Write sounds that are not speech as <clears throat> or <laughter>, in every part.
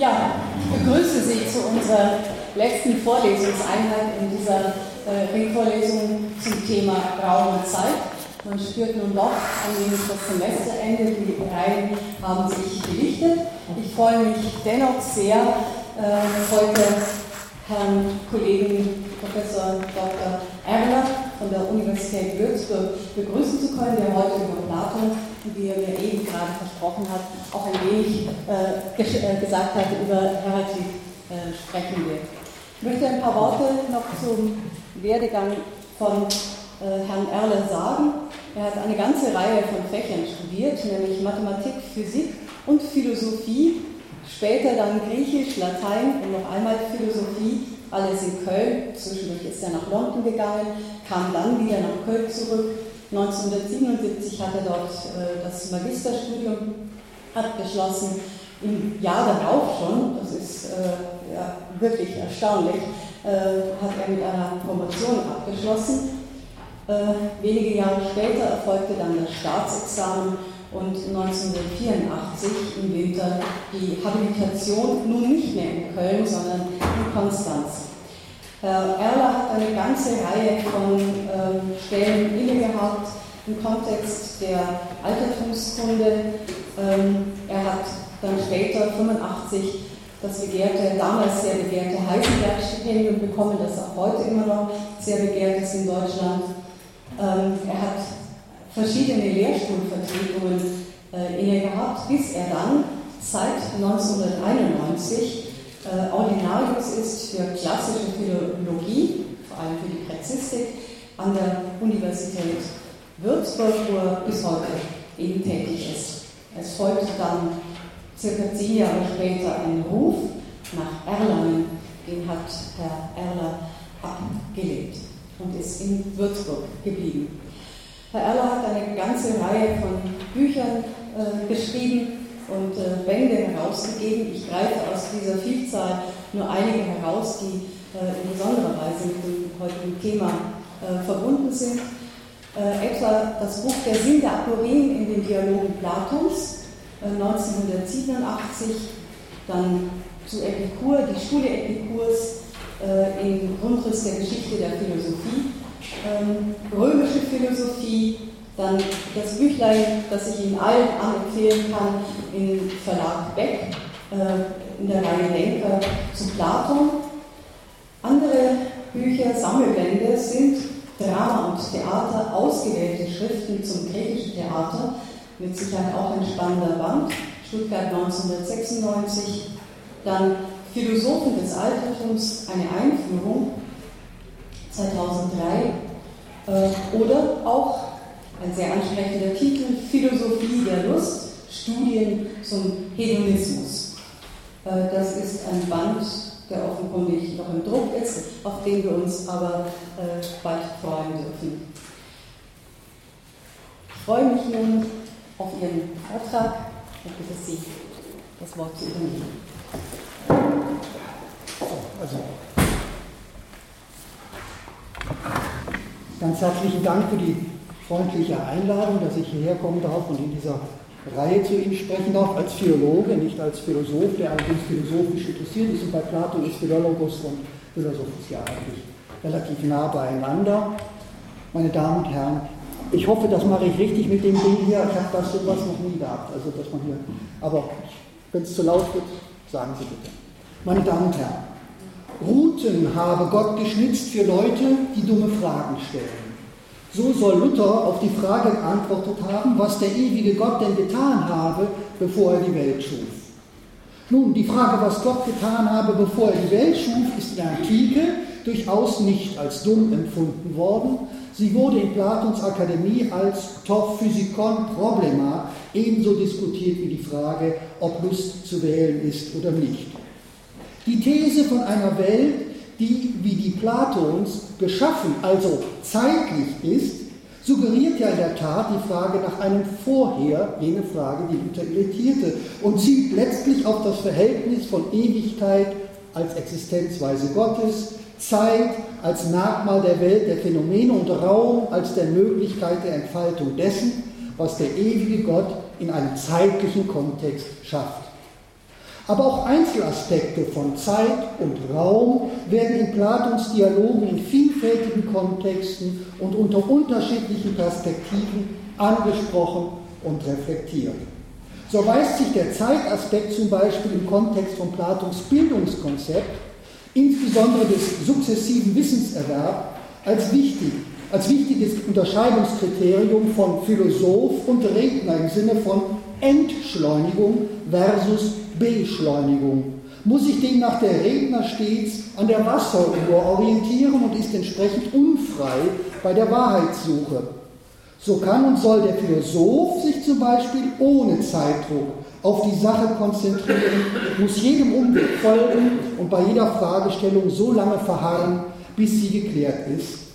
Ja, ich begrüße Sie zu unserer letzten Vorlesungseinheit in dieser äh, Ringvorlesung zum Thema Raum und Zeit. Man spürt nun doch ein wenig das Semesterende, die Reihen haben sich gelichtet. Ich freue mich dennoch sehr, äh, heute Herrn Kollegen Professor Dr. Erler von der Universität Würzburg begrüßen zu können, der heute über Platon, wie er mir eben gerade versprochen hat, auch ein wenig äh, äh, gesagt hat, über Heraklit äh, sprechen wird. Ich möchte ein paar Worte noch zum Werdegang von äh, Herrn Erler sagen. Er hat eine ganze Reihe von Fächern studiert, nämlich Mathematik, Physik und Philosophie Später dann Griechisch, Latein und noch einmal Philosophie, alles in Köln. Zwischendurch ist er nach London gegangen, kam dann wieder nach Köln zurück. 1977 hat er dort äh, das Magisterstudium abgeschlossen. Im Jahr darauf schon, das ist äh, ja, wirklich erstaunlich, äh, hat er mit einer Promotion abgeschlossen. Wenige Jahre später erfolgte dann das Staatsexamen und 1984 im Winter die Habilitation nun nicht mehr in Köln, sondern in Konstanz. Erler hat eine ganze Reihe von ähm, Stellen inne gehabt im Kontext der Altertumskunde. Ähm, er hat dann später, 85, das begehrte, damals sehr begehrte Heisenberg-Stipendium bekommen, das auch heute immer noch sehr begehrt ist in Deutschland. Ähm, er hat verschiedene Lehrstuhlvertretungen äh, inne gehabt, bis er dann seit 1991 äh, Ordinarius ist für klassische Philologie, vor allem für die Präzistik, an der Universität Würzburg, wo er bis heute eben tätig ist. Es folgt dann circa zehn Jahre später ein Ruf nach Erlangen, den hat Herr Erler abgelehnt und ist in Würzburg geblieben. Herr Erler hat eine ganze Reihe von Büchern äh, geschrieben und äh, Bände herausgegeben. Ich greife aus dieser Vielzahl nur einige heraus, die äh, in besonderer Weise mit dem heutigen Thema äh, verbunden sind. Äh, etwa das Buch Der Sinn der Aporien in den Dialogen Platons 1987, äh, dann zu Epikur, die Schule Epikurs im Grundriss der Geschichte der Philosophie ähm, römische Philosophie, dann das Büchlein, das ich Ihnen allen anempfehlen kann, im Verlag Beck, äh, in der Reihe Denker zu Platon. Andere Bücher, Sammelbände sind Drama und Theater, ausgewählte Schriften zum griechischen Theater, mit Sicherheit auch ein spannender Band, Stuttgart 1996, dann Philosophen des Altertums, eine Einführung 2003 äh, oder auch ein sehr ansprechender Titel Philosophie der Lust, Studien zum Hedonismus. Äh, das ist ein Band, der offenkundig noch im Druck ist, auf den wir uns aber äh, bald freuen dürfen. Ich freue mich nun auf Ihren Vortrag und bitte Sie, das Wort zu übernehmen. Also Ganz herzlichen Dank für die freundliche Einladung, dass ich hierher kommen darf und in dieser Reihe zu Ihnen sprechen darf, als Philologe, nicht als Philosoph, der allerdings philosophisch interessiert ist. Und bei Plato ist Philologus und Philosophus ja eigentlich relativ nah beieinander. Meine Damen und Herren, ich hoffe, das mache ich richtig mit dem Ding hier. Ich habe das sowas noch nie gehabt. Also, dass man hier, aber wenn es zu laut wird, sagen Sie bitte. Meine Damen und Herren, Routen habe Gott geschnitzt für Leute, die dumme Fragen stellen. So soll Luther auf die Frage geantwortet haben, was der ewige Gott denn getan habe, bevor er die Welt schuf. Nun, die Frage, was Gott getan habe, bevor er die Welt schuf, ist in der Antike durchaus nicht als dumm empfunden worden. Sie wurde in Platons Akademie als to physikon problema ebenso diskutiert wie die Frage, ob Lust zu wählen ist oder nicht. Die These von einer Welt, die wie die Platons geschaffen, also zeitlich ist, suggeriert ja in der Tat die Frage nach einem Vorher, jene Frage, die Luther irritierte, und zielt letztlich auf das Verhältnis von Ewigkeit als Existenzweise Gottes, Zeit als Merkmal der Welt der Phänomene und Raum als der Möglichkeit der Entfaltung dessen, was der ewige Gott in einem zeitlichen Kontext schafft. Aber auch Einzelaspekte von Zeit und Raum werden in Platons Dialogen in vielfältigen Kontexten und unter unterschiedlichen Perspektiven angesprochen und reflektiert. So weist sich der Zeitaspekt zum Beispiel im Kontext von Platons Bildungskonzept, insbesondere des sukzessiven Wissenserwerbs, als wichtig, als wichtiges Unterscheidungskriterium von Philosoph und Redner im Sinne von Entschleunigung versus Beschleunigung. Muss sich demnach der Redner stets an der Wasseruhr orientieren und ist entsprechend unfrei bei der Wahrheitssuche. So kann und soll der Philosoph sich zum Beispiel ohne Zeitdruck auf die Sache konzentrieren, muss jedem Umweg folgen und bei jeder Fragestellung so lange verharren, bis sie geklärt ist.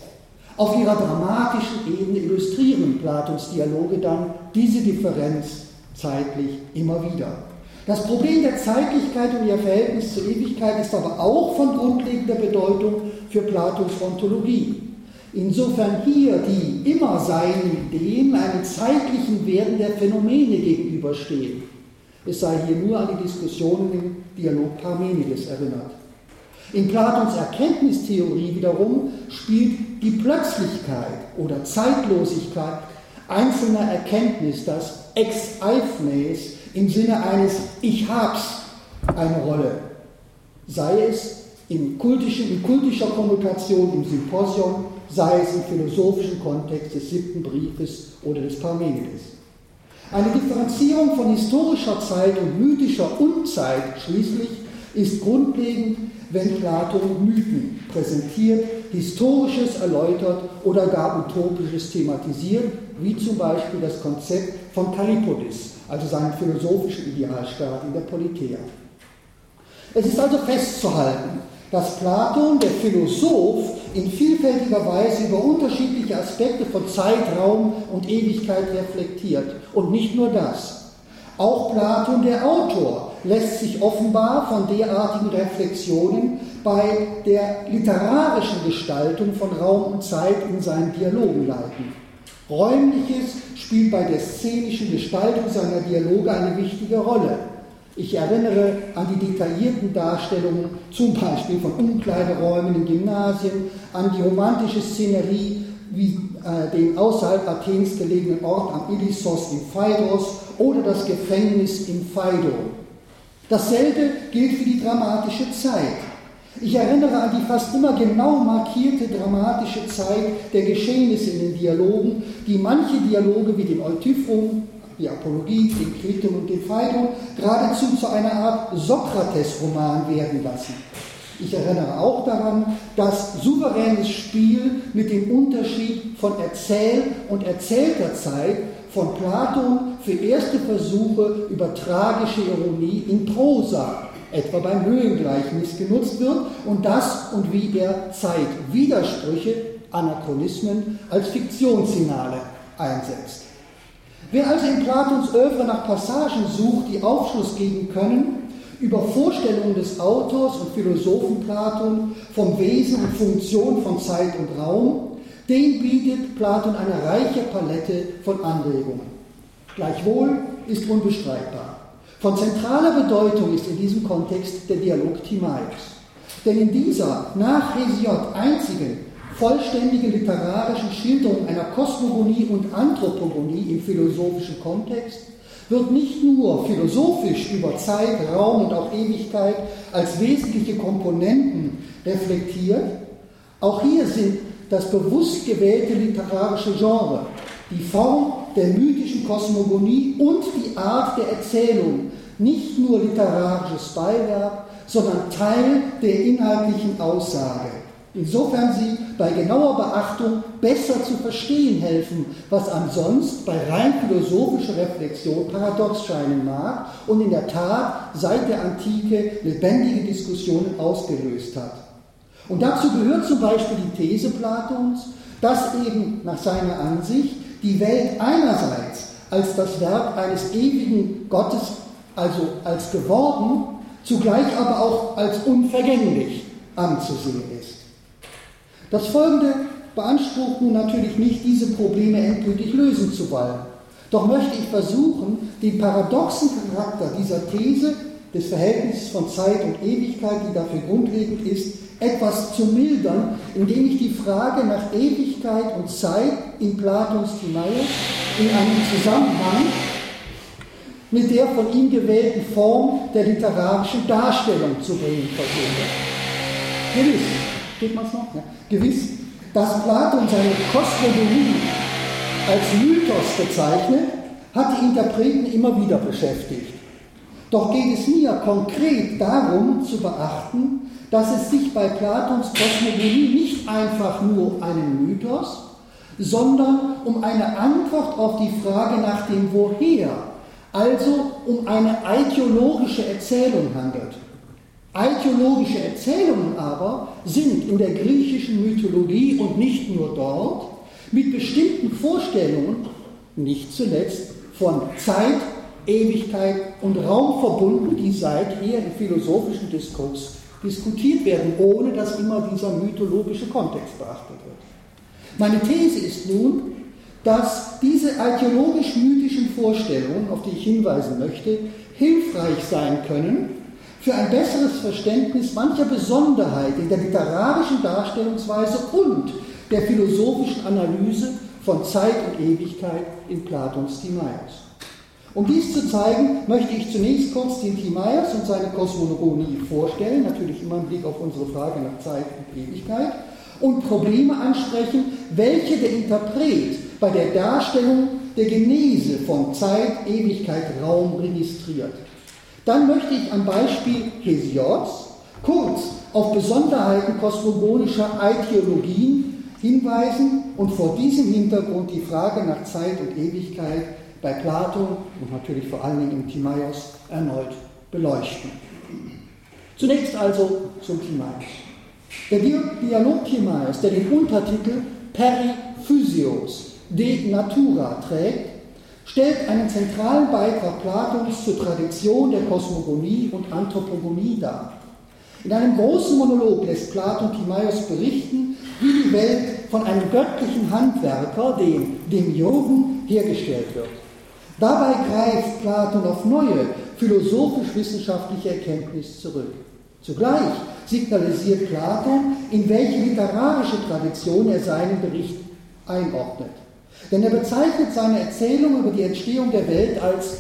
Auf ihrer dramatischen Ebene illustrieren Platons Dialoge dann diese Differenz zeitlich immer wieder. Das Problem der Zeitlichkeit und ihr Verhältnis zur Ewigkeit ist aber auch von grundlegender Bedeutung für Platons Ontologie. Insofern hier die immer seinen Ideen einem zeitlichen Werden der Phänomene gegenüberstehen. Es sei hier nur an die Diskussionen im Dialog Parmenides erinnert. In Platons Erkenntnistheorie wiederum spielt die Plötzlichkeit oder Zeitlosigkeit einzelner Erkenntnis, das Ex Eifnes im Sinne eines Ich hab's eine Rolle. Sei es in, kultischen, in kultischer Kommunikation im Symposion, sei es im philosophischen Kontext des siebten Briefes oder des Parmenides. Eine Differenzierung von historischer Zeit und mythischer Unzeit schließlich ist grundlegend, wenn Platon Mythen präsentiert, Historisches erläutert oder gar Utopisches thematisiert, wie zum Beispiel das Konzept von Kallipolis, also seinen philosophischen Idealstaat in der Politeia. Es ist also festzuhalten, dass Platon, der Philosoph, in vielfältiger Weise über unterschiedliche Aspekte von Zeit, Raum und Ewigkeit reflektiert. Und nicht nur das. Auch Platon, der Autor, lässt sich offenbar von derartigen Reflexionen bei der literarischen Gestaltung von Raum und Zeit in seinen Dialogen leiten. Räumliches spielt bei der szenischen Gestaltung seiner Dialoge eine wichtige Rolle. Ich erinnere an die detaillierten Darstellungen, zum Beispiel von Umkleideräumen in Gymnasien, an die romantische Szenerie wie äh, den außerhalb Athens gelegenen Ort am Ilissos in Phaedros oder das Gefängnis in Phaedo. Dasselbe gilt für die dramatische Zeit. Ich erinnere an die fast immer genau markierte dramatische Zeit der Geschehnisse in den Dialogen, die manche Dialoge wie den Eutyphron die Apologie, den Kriton und den Phaidon, geradezu zu einer Art Sokrates-Roman werden lassen. Ich erinnere auch daran, dass souveränes Spiel mit dem Unterschied von Erzähl- und erzählter Zeit von Platon für erste Versuche über tragische Ironie in Prosa, etwa beim Höhengleichnis, genutzt wird und das und wie er Zeitwidersprüche, Anachronismen als Fiktionssignale einsetzt. Wer also in Platons Övre nach Passagen sucht, die Aufschluss geben können über Vorstellungen des Autors und Philosophen Platon vom Wesen und Funktion von Zeit und Raum, den bietet Platon eine reiche Palette von Anregungen. Gleichwohl ist unbestreitbar. Von zentraler Bedeutung ist in diesem Kontext der Dialog Timaeus. Denn in dieser nach Hesiod einzigen vollständige literarische Schilderung einer Kosmogonie und Anthropogonie im philosophischen Kontext wird nicht nur philosophisch über Zeit, Raum und auch Ewigkeit als wesentliche Komponenten reflektiert, auch hier sind das bewusst gewählte literarische Genre, die Form der mythischen Kosmogonie und die Art der Erzählung nicht nur literarisches Beiwerk, sondern Teil der inhaltlichen Aussage insofern sie bei genauer Beachtung besser zu verstehen helfen, was ansonst bei rein philosophischer Reflexion paradox scheinen mag und in der Tat seit der Antike lebendige Diskussionen ausgelöst hat. Und dazu gehört zum Beispiel die These Platons, dass eben nach seiner Ansicht die Welt einerseits als das Werk eines ewigen Gottes, also als geworden, zugleich aber auch als unvergänglich anzusehen ist. Das Folgende beansprucht nun natürlich nicht, diese Probleme endgültig lösen zu wollen. Doch möchte ich versuchen, den paradoxen Charakter dieser These, des Verhältnisses von Zeit und Ewigkeit, die dafür grundlegend ist, etwas zu mildern, indem ich die Frage nach Ewigkeit und Zeit in Platons Timaeus in einen Zusammenhang mit der von ihm gewählten Form der literarischen Darstellung zu bringen versuche. Gewiss, steht man es noch? Ja. Gewiss, dass Platon seine Kosmologie als Mythos bezeichnet, hat die Interpreten immer wieder beschäftigt. Doch geht es mir konkret darum zu beachten, dass es sich bei Platons Kosmologie nicht einfach nur um einen Mythos, sondern um eine Antwort auf die Frage nach dem Woher, also um eine ideologische Erzählung handelt. Ideologische Erzählungen aber sind in der griechischen Mythologie und nicht nur dort mit bestimmten Vorstellungen, nicht zuletzt von Zeit, Ewigkeit und Raum verbunden, die seither im philosophischen Diskurs diskutiert werden, ohne dass immer dieser mythologische Kontext beachtet wird. Meine These ist nun, dass diese archäologisch-mythischen Vorstellungen, auf die ich hinweisen möchte, hilfreich sein können für ein besseres Verständnis mancher Besonderheit in der literarischen Darstellungsweise und der philosophischen Analyse von Zeit und Ewigkeit in Platons Timaeus. Um dies zu zeigen, möchte ich zunächst kurz den Timaeus und seine Kosmologie vorstellen, natürlich immer im Blick auf unsere Frage nach Zeit und Ewigkeit, und Probleme ansprechen, welche der Interpret bei der Darstellung der Genese von Zeit, Ewigkeit, Raum registriert. Dann möchte ich am Beispiel Hesiods kurz auf Besonderheiten kosmogonischer Ideologien hinweisen und vor diesem Hintergrund die Frage nach Zeit und Ewigkeit bei Plato und natürlich vor allen Dingen im Timaeus erneut beleuchten. Zunächst also zum Timaeus. Der Dialog Timaeus, der den Untertitel Periphysios de Natura trägt, stellt einen zentralen Beitrag Platons zur Tradition der Kosmogonie und Anthropogonie dar. In einem großen Monolog lässt Platon Timaeus berichten, wie die Welt von einem göttlichen Handwerker, dem Demiurgen, hergestellt wird. Dabei greift Platon auf neue philosophisch-wissenschaftliche Erkenntnis zurück. Zugleich signalisiert Platon, in welche literarische Tradition er seinen Bericht einordnet. Denn er bezeichnet seine Erzählung über die Entstehung der Welt als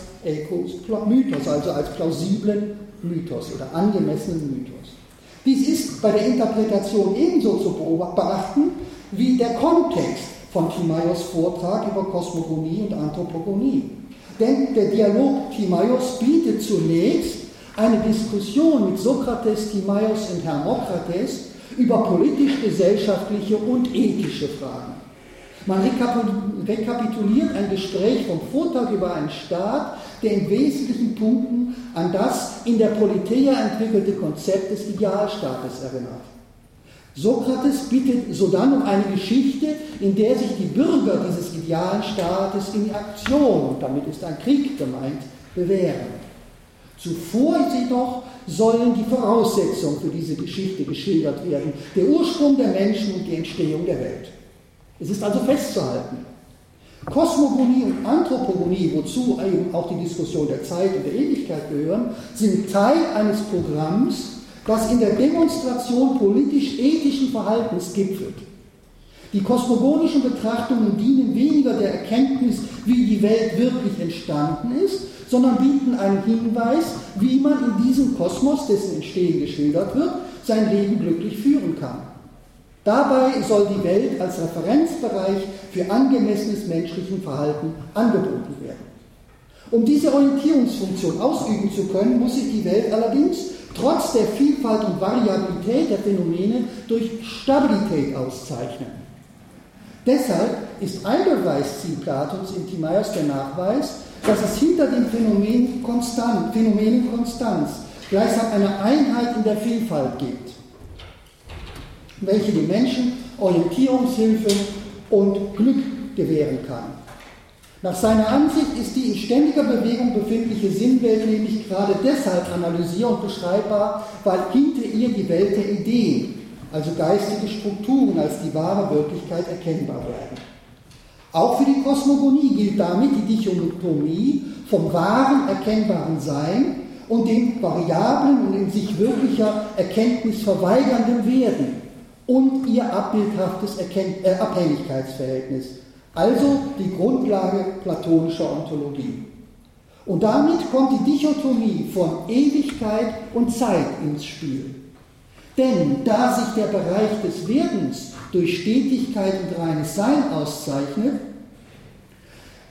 Mythos, also als plausiblen Mythos oder angemessenen Mythos. Dies ist bei der Interpretation ebenso zu beachten wie der Kontext von Timaeus Vortrag über Kosmogonie und Anthropogonie. Denn der Dialog Timaeus bietet zunächst eine Diskussion mit Sokrates, Timaeus und Hermokrates über politisch-gesellschaftliche und ethische Fragen. Man rekapituliert ein Gespräch vom Vortag über einen Staat, der in wesentlichen Punkten an das in der Politeia entwickelte Konzept des Idealstaates erinnert. Sokrates bittet sodann um eine Geschichte, in der sich die Bürger dieses idealen Staates in Aktion, und damit ist ein Krieg gemeint, bewähren. Zuvor jedoch sollen die Voraussetzungen für diese Geschichte geschildert werden, der Ursprung der Menschen und die Entstehung der Welt. Es ist also festzuhalten, Kosmogonie und Anthropogonie, wozu eben auch die Diskussion der Zeit und der Ewigkeit gehören, sind Teil eines Programms, das in der Demonstration politisch-ethischen Verhaltens gipfelt. Die kosmogonischen Betrachtungen dienen weniger der Erkenntnis, wie die Welt wirklich entstanden ist, sondern bieten einen Hinweis, wie man in diesem Kosmos, dessen Entstehen geschildert wird, sein Leben glücklich führen kann. Dabei soll die Welt als Referenzbereich für angemessenes menschlichen Verhalten angeboten werden. Um diese Orientierungsfunktion ausüben zu können, muss sich die Welt allerdings trotz der Vielfalt und Variabilität der Phänomene durch Stabilität auszeichnen. Deshalb ist ein Beweisziel Platons in Timaeus der Nachweis, dass es hinter den Phänomenen, Konstant, Phänomenen Konstanz gleichsam eine Einheit in der Vielfalt gibt, welche den Menschen Orientierungshilfe und Glück gewähren kann. Nach seiner Ansicht ist die in ständiger Bewegung befindliche Sinnwelt nämlich gerade deshalb analysier- und beschreibbar, weil hinter ihr die Welt der Ideen, also geistige Strukturen, als die wahre Wirklichkeit erkennbar werden. Auch für die Kosmogonie gilt damit die Dichotomie vom wahren, erkennbaren Sein und dem variablen und in sich wirklicher Erkenntnis verweigernden Werden und ihr abbildhaftes Erkennt äh, Abhängigkeitsverhältnis, also die Grundlage platonischer Ontologie. Und damit kommt die Dichotomie von Ewigkeit und Zeit ins Spiel. Denn da sich der Bereich des Werdens durch Stetigkeit und reines Sein auszeichnet,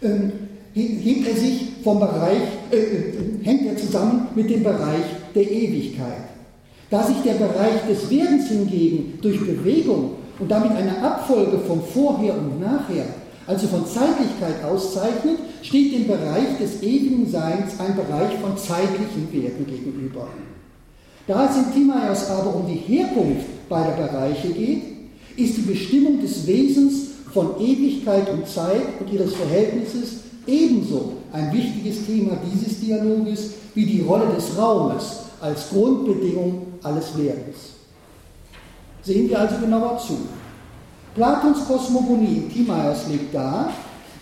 ähm, hängt er sich vom Bereich, äh, äh, hängt er zusammen mit dem Bereich der Ewigkeit. Da sich der Bereich des Werdens hingegen durch Bewegung und damit eine Abfolge von Vorher und Nachher, also von Zeitlichkeit auszeichnet, steht dem Bereich des ewigen Seins ein Bereich von zeitlichen Werten gegenüber. Da es in Timaeus aber um die Herkunft beider Bereiche geht, ist die Bestimmung des Wesens von Ewigkeit und Zeit und ihres Verhältnisses ebenso ein wichtiges Thema dieses Dialoges wie die Rolle des Raumes als Grundbedingung alles Werdens. Sehen wir also genauer zu. Platons Kosmogonie Timaeus legt dar,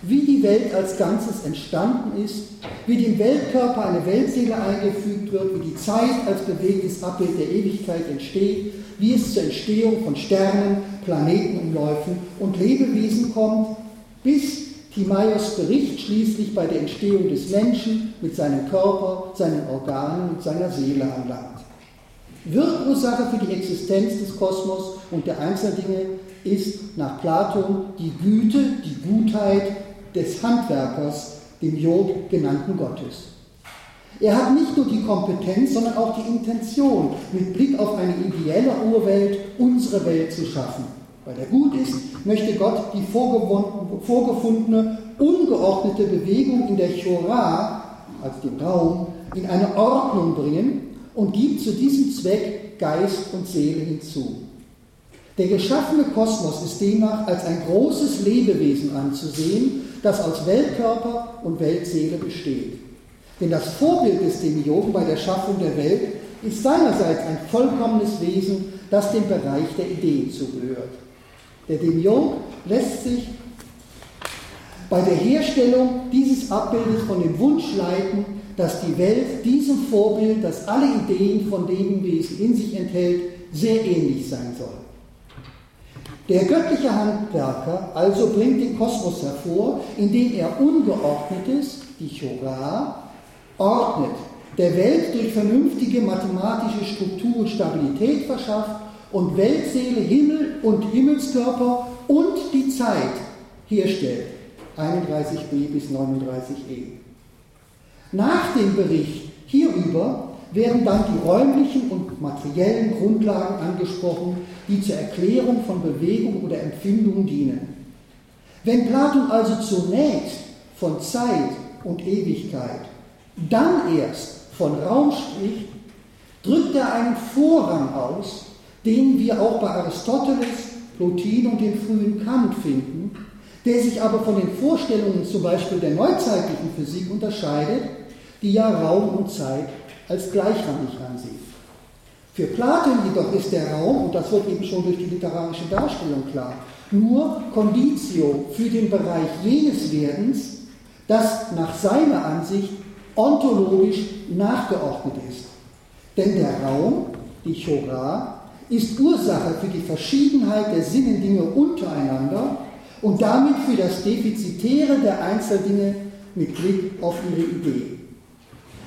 wie die Welt als Ganzes entstanden ist, wie dem Weltkörper eine Weltseele eingefügt wird, wie die Zeit als bewegtes Abbild der Ewigkeit entsteht, wie es zur Entstehung von Sternen, Planetenumläufen und Lebewesen kommt, bis Timaeus Bericht schließlich bei der Entstehung des Menschen mit seinem Körper, seinen Organen und seiner Seele anlangt. Wirkursache für die Existenz des Kosmos und der Einzeldinge ist nach Platon die Güte, die Gutheit des Handwerkers, dem Jod genannten Gottes. Er hat nicht nur die Kompetenz, sondern auch die Intention, mit Blick auf eine ideelle Urwelt unsere Welt zu schaffen. Weil er gut ist, möchte Gott die vorgefundene, ungeordnete Bewegung in der Chora, also dem Raum, in eine Ordnung bringen und gibt zu diesem Zweck Geist und Seele hinzu. Der geschaffene Kosmos ist demnach als ein großes Lebewesen anzusehen, das aus Weltkörper und Weltseele besteht. Denn das Vorbild des Demiurgen bei der Schaffung der Welt ist seinerseits ein vollkommenes Wesen, das dem Bereich der Ideen zugehört. Der Demiurg lässt sich bei der Herstellung dieses Abbildes von dem Wunsch leiten, dass die Welt diesem Vorbild, das alle Ideen von Lebewesen in sich enthält, sehr ähnlich sein soll. Der göttliche Handwerker also bringt den Kosmos hervor, indem er Ungeordnetes, die Chora, ordnet, der Welt durch vernünftige mathematische Struktur und Stabilität verschafft und Weltseele, Himmel und Himmelskörper und die Zeit herstellt. 31b bis 39e. Nach dem Bericht hierüber werden dann die räumlichen und materiellen Grundlagen angesprochen, die zur Erklärung von Bewegung oder Empfindung dienen. Wenn Platon also zunächst von Zeit und Ewigkeit, dann erst von Raum spricht, drückt er einen Vorrang aus, den wir auch bei Aristoteles, Plotin und dem frühen Kant finden, der sich aber von den Vorstellungen zum Beispiel der neuzeitlichen Physik unterscheidet, die ja Raum und Zeit als gleichrangig ansieht. Für Platon jedoch ist der Raum, und das wird eben schon durch die literarische Darstellung klar, nur Conditio für den Bereich jenes Werdens, das nach seiner Ansicht ontologisch nachgeordnet ist. Denn der Raum, die Chora, ist Ursache für die Verschiedenheit der Sinnendinge untereinander und damit für das Defizitäre der Einzeldinge mit Blick auf ihre Idee.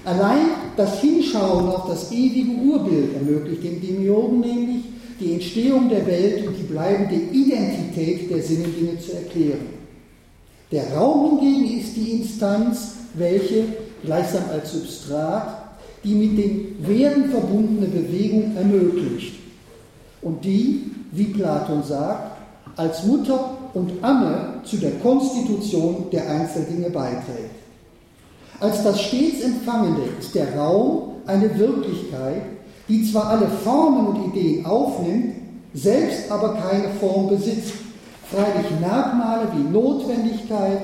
Allein das Hinschauen auf das ewige Urbild ermöglicht dem Demiurgen nämlich, die Entstehung der Welt und die bleibende Identität der Sinnendinge zu erklären. Der Raum hingegen ist die Instanz, welche, gleichsam als Substrat, die mit dem Werden verbundene Bewegung ermöglicht und die, wie Platon sagt, als Mutter und Amme zu der Konstitution der Einzeldinge beiträgt. Als das stets Empfangende ist der Raum eine Wirklichkeit, die zwar alle Formen und Ideen aufnimmt, selbst aber keine Form besitzt, freilich Merkmale wie Notwendigkeit,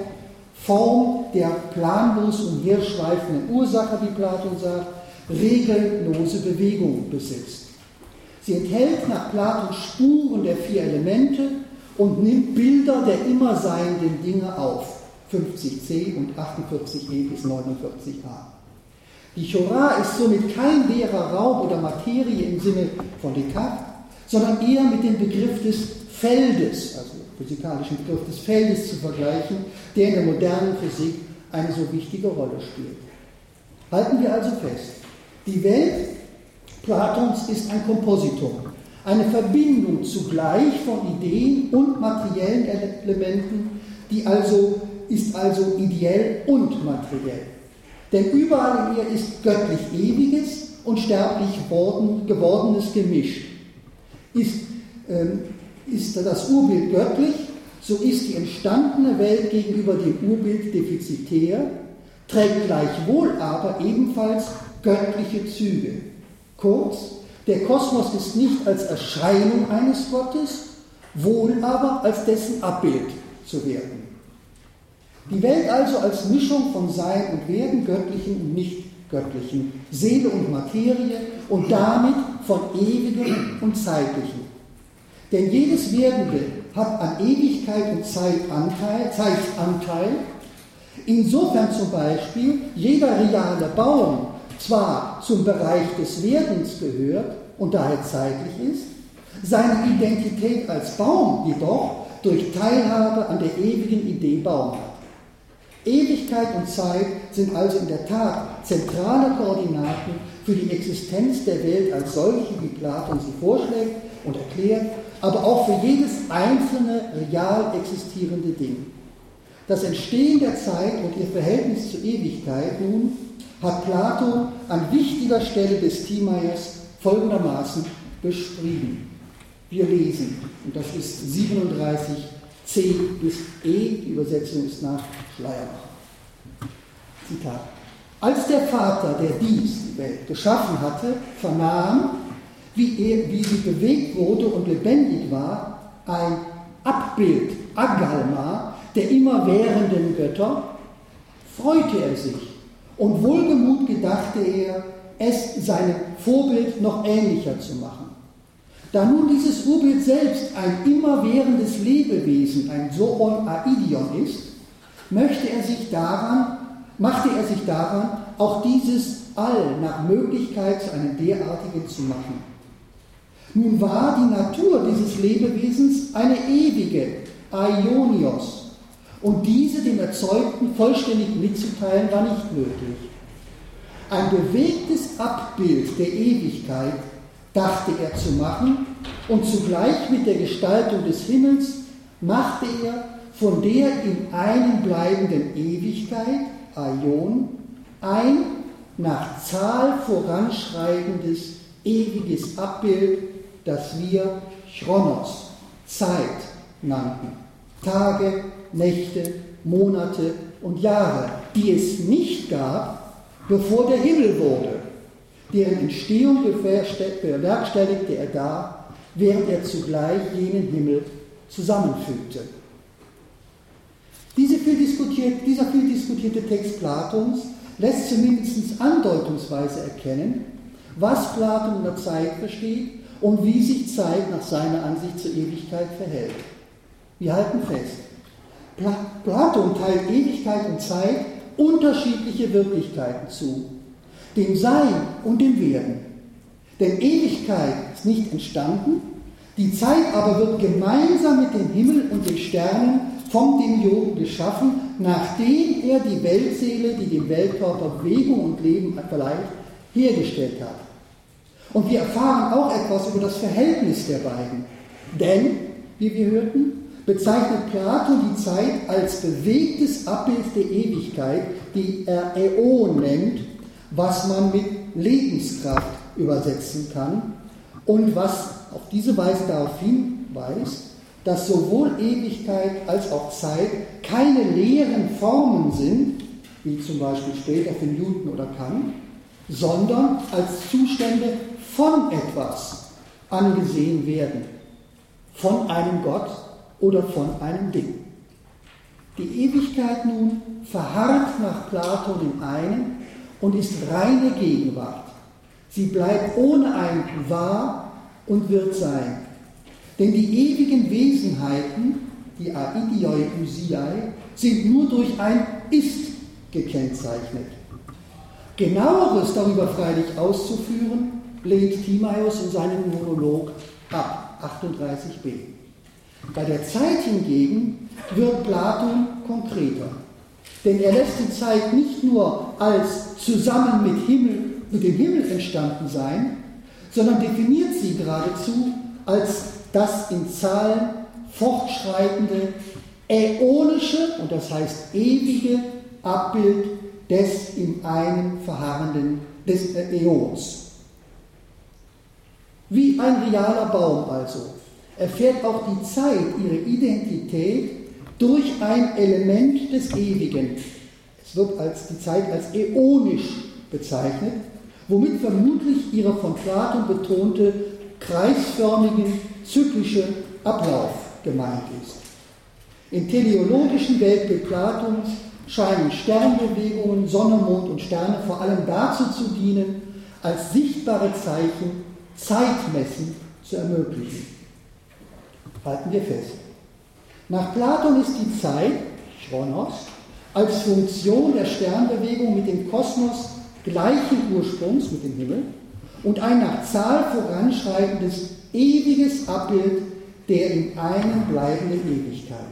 Form der planlos umherschweifenden Ursache, wie Platon sagt, regellose Bewegung besitzt. Sie enthält nach Platon Spuren der vier Elemente und nimmt Bilder der immer seienden Dinge auf. 50c und 48e bis 49a. Die Chora ist somit kein leerer Raum oder Materie im Sinne von Descartes, sondern eher mit dem Begriff des Feldes, also physikalischen Begriff des Feldes zu vergleichen, der in der modernen Physik eine so wichtige Rolle spielt. Halten wir also fest, die Welt Platons ist ein Kompositum, eine Verbindung zugleich von Ideen und materiellen Elementen, die also ist also ideell und materiell. Denn überall in ihr ist göttlich ewiges und sterblich worden, gewordenes Gemisch. Ist, ähm, ist das Urbild göttlich, so ist die entstandene Welt gegenüber dem Urbild defizitär, trägt gleichwohl aber ebenfalls göttliche Züge. Kurz, der Kosmos ist nicht als Erscheinung eines Gottes, wohl aber als dessen Abbild zu werden. Die Welt also als Mischung von Sein und Werden, göttlichen und nicht göttlichen, Seele und Materie und damit von ewigem und zeitlichem. Denn jedes Werdende hat an Ewigkeit und Zeitanteil, Zeitanteil. Insofern zum Beispiel jeder reale Baum zwar zum Bereich des Werdens gehört und daher zeitlich ist, seine Identität als Baum jedoch durch Teilhabe an der ewigen Idee Baum hat. Ewigkeit und Zeit sind also in der Tat zentrale Koordinaten für die Existenz der Welt als solche, wie Platon sie vorschlägt und erklärt, aber auch für jedes einzelne real existierende Ding. Das Entstehen der Zeit und ihr Verhältnis zur Ewigkeit nun hat Plato an wichtiger Stelle des Timaeus folgendermaßen beschrieben. Wir lesen, und das ist 37c bis e, die Übersetzung ist nach Schleierbach. Zitat. Als der Vater, der dies, die Welt, geschaffen hatte, vernahm, wie, er, wie sie bewegt wurde und lebendig war, ein Abbild, Agalma, der immerwährenden Götter, freute er sich und wohlgemut gedachte er, es seinem Vorbild noch ähnlicher zu machen. Da nun dieses Urbild selbst ein immerwährendes Lebewesen, ein Zoon Aidion ist, möchte er sich daran, machte er sich daran, auch dieses All nach Möglichkeit zu einem derartigen zu machen. Nun war die Natur dieses Lebewesens eine ewige, Aionios, und diese dem Erzeugten vollständig mitzuteilen war nicht möglich. Ein bewegtes Abbild der Ewigkeit dachte er zu machen und zugleich mit der Gestaltung des Himmels machte er von der in einem bleibenden Ewigkeit, Aion, ein nach Zahl voranschreitendes ewiges Abbild, das wir Chronos, Zeit nannten. Tage, Nächte, Monate und Jahre, die es nicht gab, bevor der Himmel wurde. Deren Entstehung bewerkstelligte er da, während er zugleich jenen Himmel zusammenfügte. Diese viel dieser viel diskutierte Text Platons lässt zumindest andeutungsweise erkennen, was Platon in der Zeit versteht und wie sich Zeit nach seiner Ansicht zur Ewigkeit verhält. Wir halten fest, Platon teilt Ewigkeit und Zeit unterschiedliche Wirklichkeiten zu, dem Sein und dem Werden. Denn Ewigkeit ist nicht entstanden, die Zeit aber wird gemeinsam mit dem Himmel und den Sternen vom Demiurgen geschaffen, nachdem er die Weltseele, die dem Weltkörper Bewegung und Leben verleiht, hergestellt hat. Und wir erfahren auch etwas über das Verhältnis der beiden. Denn, wie wir hörten, bezeichnet Plato die Zeit als bewegtes Abbild der Ewigkeit, die er Äon nennt, was man mit Lebenskraft übersetzen kann und was auf diese Weise darauf hinweist, dass sowohl Ewigkeit als auch Zeit keine leeren Formen sind, wie zum Beispiel später für Newton oder Kant, sondern als Zustände von etwas angesehen werden, von einem Gott oder von einem Ding. Die Ewigkeit nun verharrt nach Platon im einen und ist reine Gegenwart. Sie bleibt ohne ein Wahr und wird sein. Denn die ewigen Wesenheiten, die Aidioi Usiai, sind nur durch ein Ist gekennzeichnet. Genaueres darüber freilich auszuführen, lehnt Timaeus in seinem Monolog ab, 38b. Bei der Zeit hingegen wird Platon konkreter. Denn er lässt die Zeit nicht nur als zusammen mit, Himmel, mit dem Himmel entstanden sein, sondern definiert sie geradezu als das in Zahlen fortschreitende, äonische, und das heißt ewige Abbild des in einem verharrenden, des Äons. Wie ein realer Baum also erfährt auch die Zeit ihre Identität durch ein Element des Ewigen. Es wird als die Zeit als äonisch bezeichnet, womit vermutlich ihre von Platon betonte kreisförmige zyklische Ablauf gemeint ist. Im teleologischen Weltbild Platons scheinen Sternbewegungen, Sonne, Mond und Sterne vor allem dazu zu dienen, als sichtbare Zeichen Zeitmessen zu ermöglichen. Halten wir fest. Nach Platon ist die Zeit, Chronos, als Funktion der Sternbewegung mit dem Kosmos gleichen Ursprungs, mit dem Himmel, und ein nach Zahl voranschreitendes ewiges Abbild der in einem bleibenden Ewigkeit.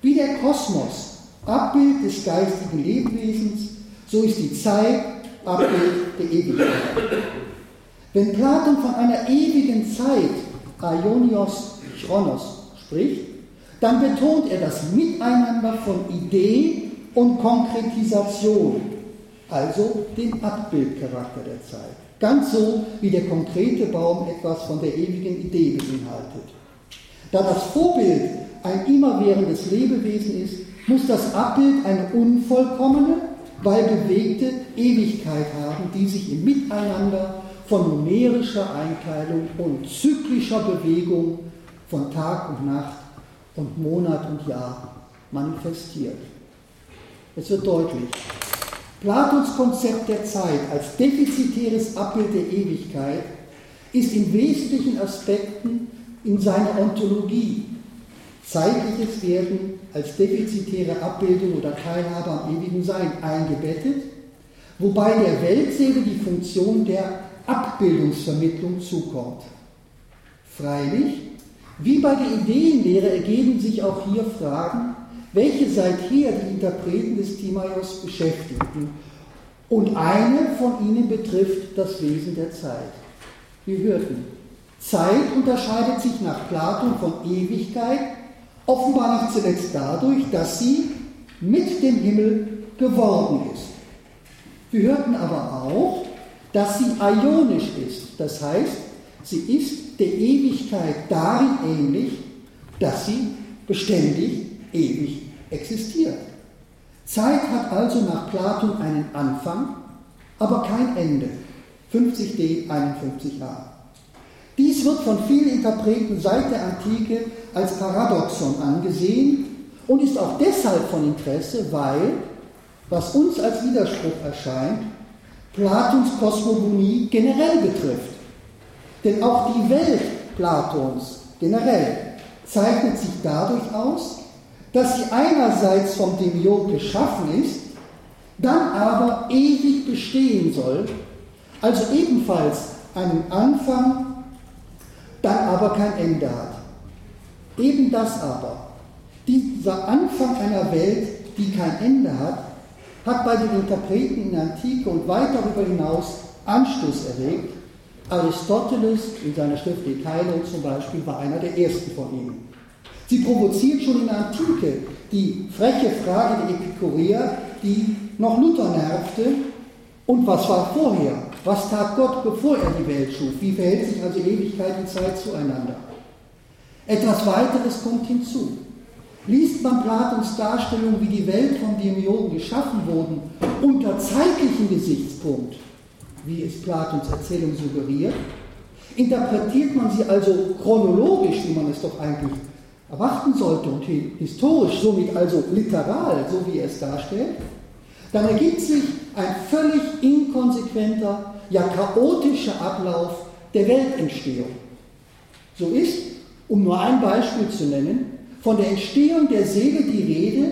Wie der Kosmos Abbild des geistigen Lebewesens, so ist die Zeit Abbild der Ewigkeit. Wenn Platon von einer ewigen Zeit, Aionios Chronos, spricht, dann betont er das Miteinander von Idee und Konkretisation, also den Abbildcharakter der Zeit. Ganz so, wie der konkrete Baum etwas von der ewigen Idee beinhaltet. Da das Vorbild ein immerwährendes Lebewesen ist, muss das Abbild eine unvollkommene, weil bewegte Ewigkeit haben, die sich im Miteinander von numerischer Einteilung und zyklischer Bewegung von Tag und Nacht und Monat und Jahr manifestiert. Es wird deutlich, Platons Konzept der Zeit als defizitäres Abbild der Ewigkeit ist in wesentlichen Aspekten in seiner Ontologie zeitliches Werden als defizitäre Abbildung oder Teilhabe am ewigen Sein eingebettet, wobei der Weltseele die Funktion der Abbildungsvermittlung zukommt. Freilich, wie bei der Ideenlehre ergeben sich auch hier Fragen, welche seither die Interpreten des Timaios beschäftigten. Und eine von ihnen betrifft das Wesen der Zeit. Wir hörten, Zeit unterscheidet sich nach Platon von Ewigkeit offenbar nicht zuletzt dadurch, dass sie mit dem Himmel geworden ist. Wir hörten aber auch, dass sie ionisch ist, das heißt, sie ist der Ewigkeit darin ähnlich, dass sie beständig, ewig existiert. Zeit hat also nach Platon einen Anfang, aber kein Ende. 50d, 51a. Dies wird von vielen Interpreten seit der Antike als Paradoxon angesehen und ist auch deshalb von Interesse, weil, was uns als Widerspruch erscheint, Platons Kosmogonie generell betrifft. Denn auch die Welt Platons generell zeichnet sich dadurch aus, dass sie einerseits vom Demiurg geschaffen ist, dann aber ewig bestehen soll, also ebenfalls einen Anfang dann aber kein Ende hat. Eben das aber, dieser Anfang einer Welt, die kein Ende hat, hat bei den Interpreten in der Antike und weit darüber hinaus Anstoß erregt. Aristoteles in seiner Schrift Die Teilung zum Beispiel war einer der ersten von ihnen. Sie provoziert schon in der Antike die freche Frage der Epikureer, die noch Luther nervte. Und was war vorher? Was tat Gott, bevor er die Welt schuf? Wie verhält sich also Ewigkeit und Zeit zueinander? Etwas weiteres kommt hinzu. Liest man Platons Darstellung, wie die Welt von Demiurgen geschaffen wurden, unter zeitlichem Gesichtspunkt, wie es Platons Erzählung suggeriert, interpretiert man sie also chronologisch, wie man es doch eigentlich erwarten sollte und historisch, somit also literal, so wie er es darstellt, dann ergibt sich ein völlig inkonsequenter ja chaotischer Ablauf der Weltentstehung. So ist, um nur ein Beispiel zu nennen, von der Entstehung der Seele die Rede,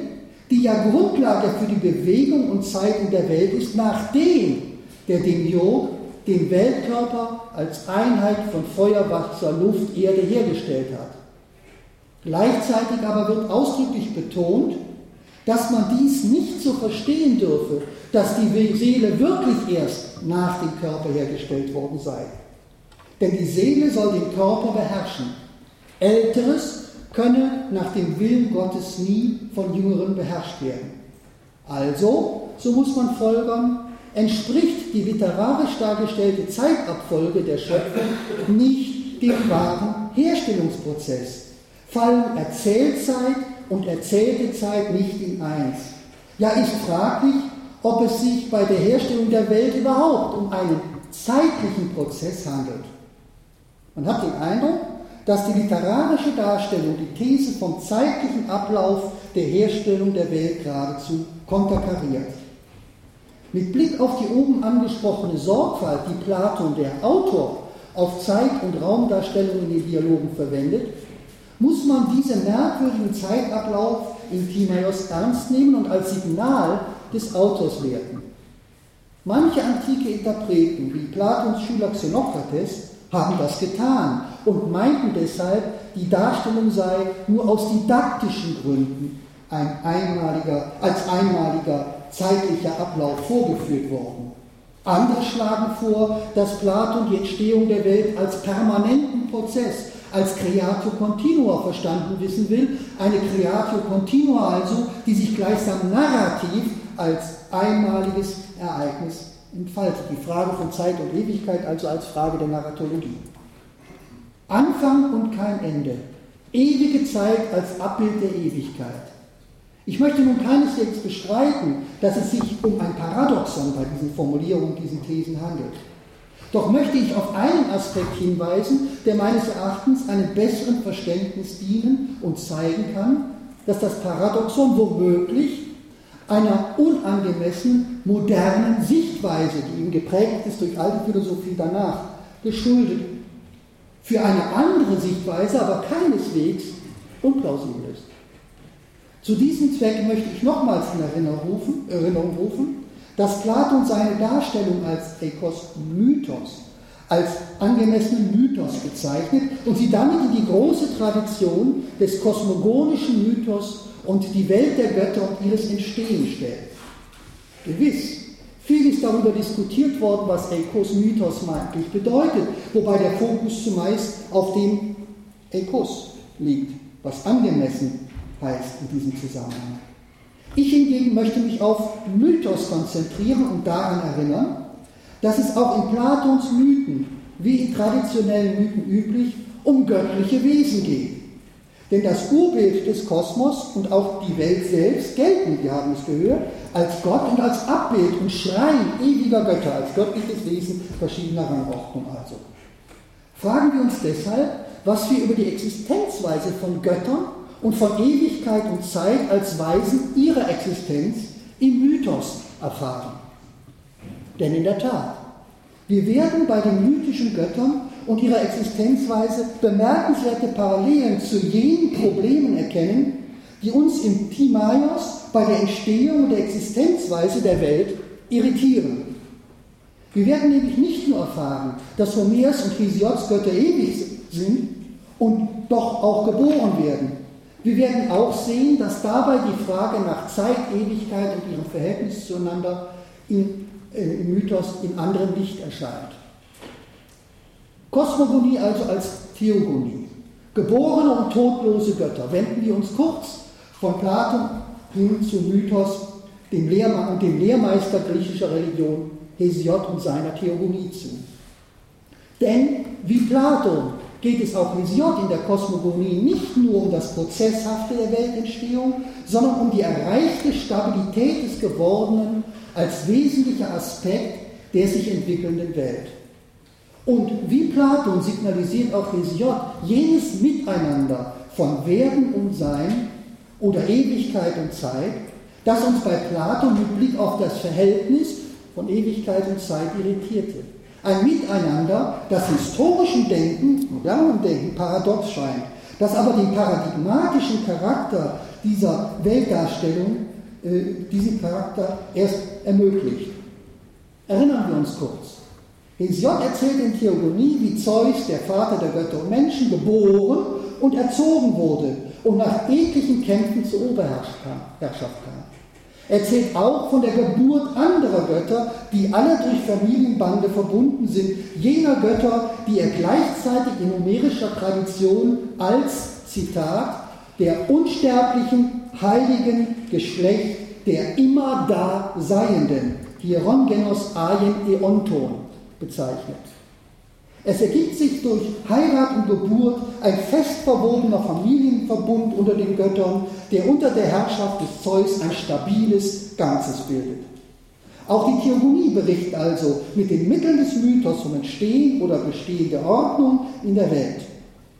die ja Grundlage für die Bewegung und Zeit in der Welt ist, nachdem der Demiurg den Weltkörper als Einheit von Feuer, Wasser, Luft, Erde hergestellt hat. Gleichzeitig aber wird ausdrücklich betont, dass man dies nicht so verstehen dürfe, dass die Seele wirklich erst nach dem Körper hergestellt worden sei. Denn die Seele soll den Körper beherrschen. Älteres könne nach dem Willen Gottes nie von Jüngeren beherrscht werden. Also, so muss man folgern, entspricht die literarisch dargestellte Zeitabfolge der Schöpfung nicht dem wahren Herstellungsprozess, fallen Erzählzeit und erzählte Zeit nicht in eins. Ja, ist fraglich, ob es sich bei der Herstellung der Welt überhaupt um einen zeitlichen Prozess handelt. Man hat den Eindruck, dass die literarische Darstellung die These vom zeitlichen Ablauf der Herstellung der Welt geradezu konterkariert. Mit Blick auf die oben angesprochene Sorgfalt, die Platon, der Autor, auf Zeit- und Raumdarstellungen in den Dialogen verwendet, muss man diesen merkwürdigen Zeitablauf in Timaeus ernst nehmen und als Signal des Autors werten. Manche antike Interpreten, wie Platons Schüler Xenokrates, haben das getan und meinten deshalb, die Darstellung sei nur aus didaktischen Gründen ein einmaliger, als einmaliger zeitlicher Ablauf vorgeführt worden. Andere schlagen vor, dass Platon die Entstehung der Welt als permanenten Prozess, als Creatio Continua verstanden wissen will, eine Creatio Continua also, die sich gleichsam narrativ als einmaliges Ereignis entfaltet. Die Frage von Zeit und Ewigkeit also als Frage der Narratologie. Anfang und kein Ende. Ewige Zeit als Abbild der Ewigkeit. Ich möchte nun keineswegs bestreiten, dass es sich um ein Paradoxon bei diesen Formulierungen, diesen Thesen handelt. Doch möchte ich auf einen Aspekt hinweisen, der meines Erachtens einem besseren Verständnis dienen und zeigen kann, dass das Paradoxon womöglich einer unangemessen modernen Sichtweise, die ihm geprägt ist durch alte Philosophie danach, geschuldet. Für eine andere Sichtweise aber keineswegs unplausibel ist. Zu diesem Zweck möchte ich nochmals in Erinnerung rufen, Erinnerung rufen dass Platon seine Darstellung als Eikos Mythos, als angemessenen Mythos bezeichnet und sie damit in die große Tradition des kosmogonischen Mythos und die Welt der Götter und ihres Entstehen stellt. Gewiss, viel ist darüber diskutiert worden, was Eikos Mythos eigentlich bedeutet, wobei der Fokus zumeist auf dem Eikos liegt, was angemessen heißt in diesem Zusammenhang. Ich hingegen möchte mich auf Mythos konzentrieren und daran erinnern, dass es auch in Platons Mythen, wie in traditionellen Mythen üblich, um göttliche Wesen geht. Denn das Urbild des Kosmos und auch die Welt selbst gelten, wir haben es gehört, als Gott und als Abbild und Schrein ewiger Götter, als göttliches Wesen verschiedener Rangordnung also. Fragen wir uns deshalb, was wir über die Existenzweise von Göttern und von Ewigkeit und Zeit als Weisen ihrer Existenz im Mythos erfahren. Denn in der Tat, wir werden bei den mythischen Göttern und ihrer Existenzweise bemerkenswerte Parallelen zu jenen Problemen erkennen, die uns im Timaios bei der Entstehung und der Existenzweise der Welt irritieren. Wir werden nämlich nicht nur erfahren, dass Homers und Hesiods Götter ewig sind und doch auch geboren werden, wir werden auch sehen, dass dabei die Frage nach Zeit, Ewigkeit und ihrem Verhältnis zueinander in, äh, im Mythos in anderem Licht erscheint. Kosmogonie also als Theogonie. Geborene und todlose Götter. Wenden wir uns kurz von Platon hin zum Mythos, dem, Lehrma dem Lehrmeister griechischer Religion Hesiod und seiner Theogonie zu. Denn wie Platon geht es auch Hesiod in der Kosmogonie nicht nur um das Prozesshafte der Weltentstehung, sondern um die erreichte Stabilität des Gewordenen als wesentlicher Aspekt der sich entwickelnden Welt. Und wie Platon signalisiert auch Hesiod jenes Miteinander von Werden und Sein oder Ewigkeit und Zeit, das uns bei Platon mit Blick auf das Verhältnis von Ewigkeit und Zeit irritierte. Ein Miteinander, das historischem Denken, modernem Denken paradox scheint, das aber den paradigmatischen Charakter dieser Weltdarstellung äh, diesen Charakter erst ermöglicht. Erinnern wir uns kurz. Hesiod erzählt in Theogonie, wie Zeus, der Vater der Götter und Menschen, geboren und erzogen wurde und nach ekligen Kämpfen zur Oberherrschaft kam. Er erzählt auch von der Geburt anderer Götter, die alle durch Familienbande verbunden sind, jener Götter, die er gleichzeitig in numerischer Tradition als, Zitat, der unsterblichen, heiligen Geschlecht der immer da Seienden, Hierongenos Aien Eonton, bezeichnet. Es ergibt sich durch Heirat und Geburt ein fest verwobener Familienverbund unter den Göttern, der unter der Herrschaft des Zeus ein stabiles Ganzes bildet. Auch die Theogonie berichtet also mit den Mitteln des Mythos vom Entstehen oder Bestehen der Ordnung in der Welt.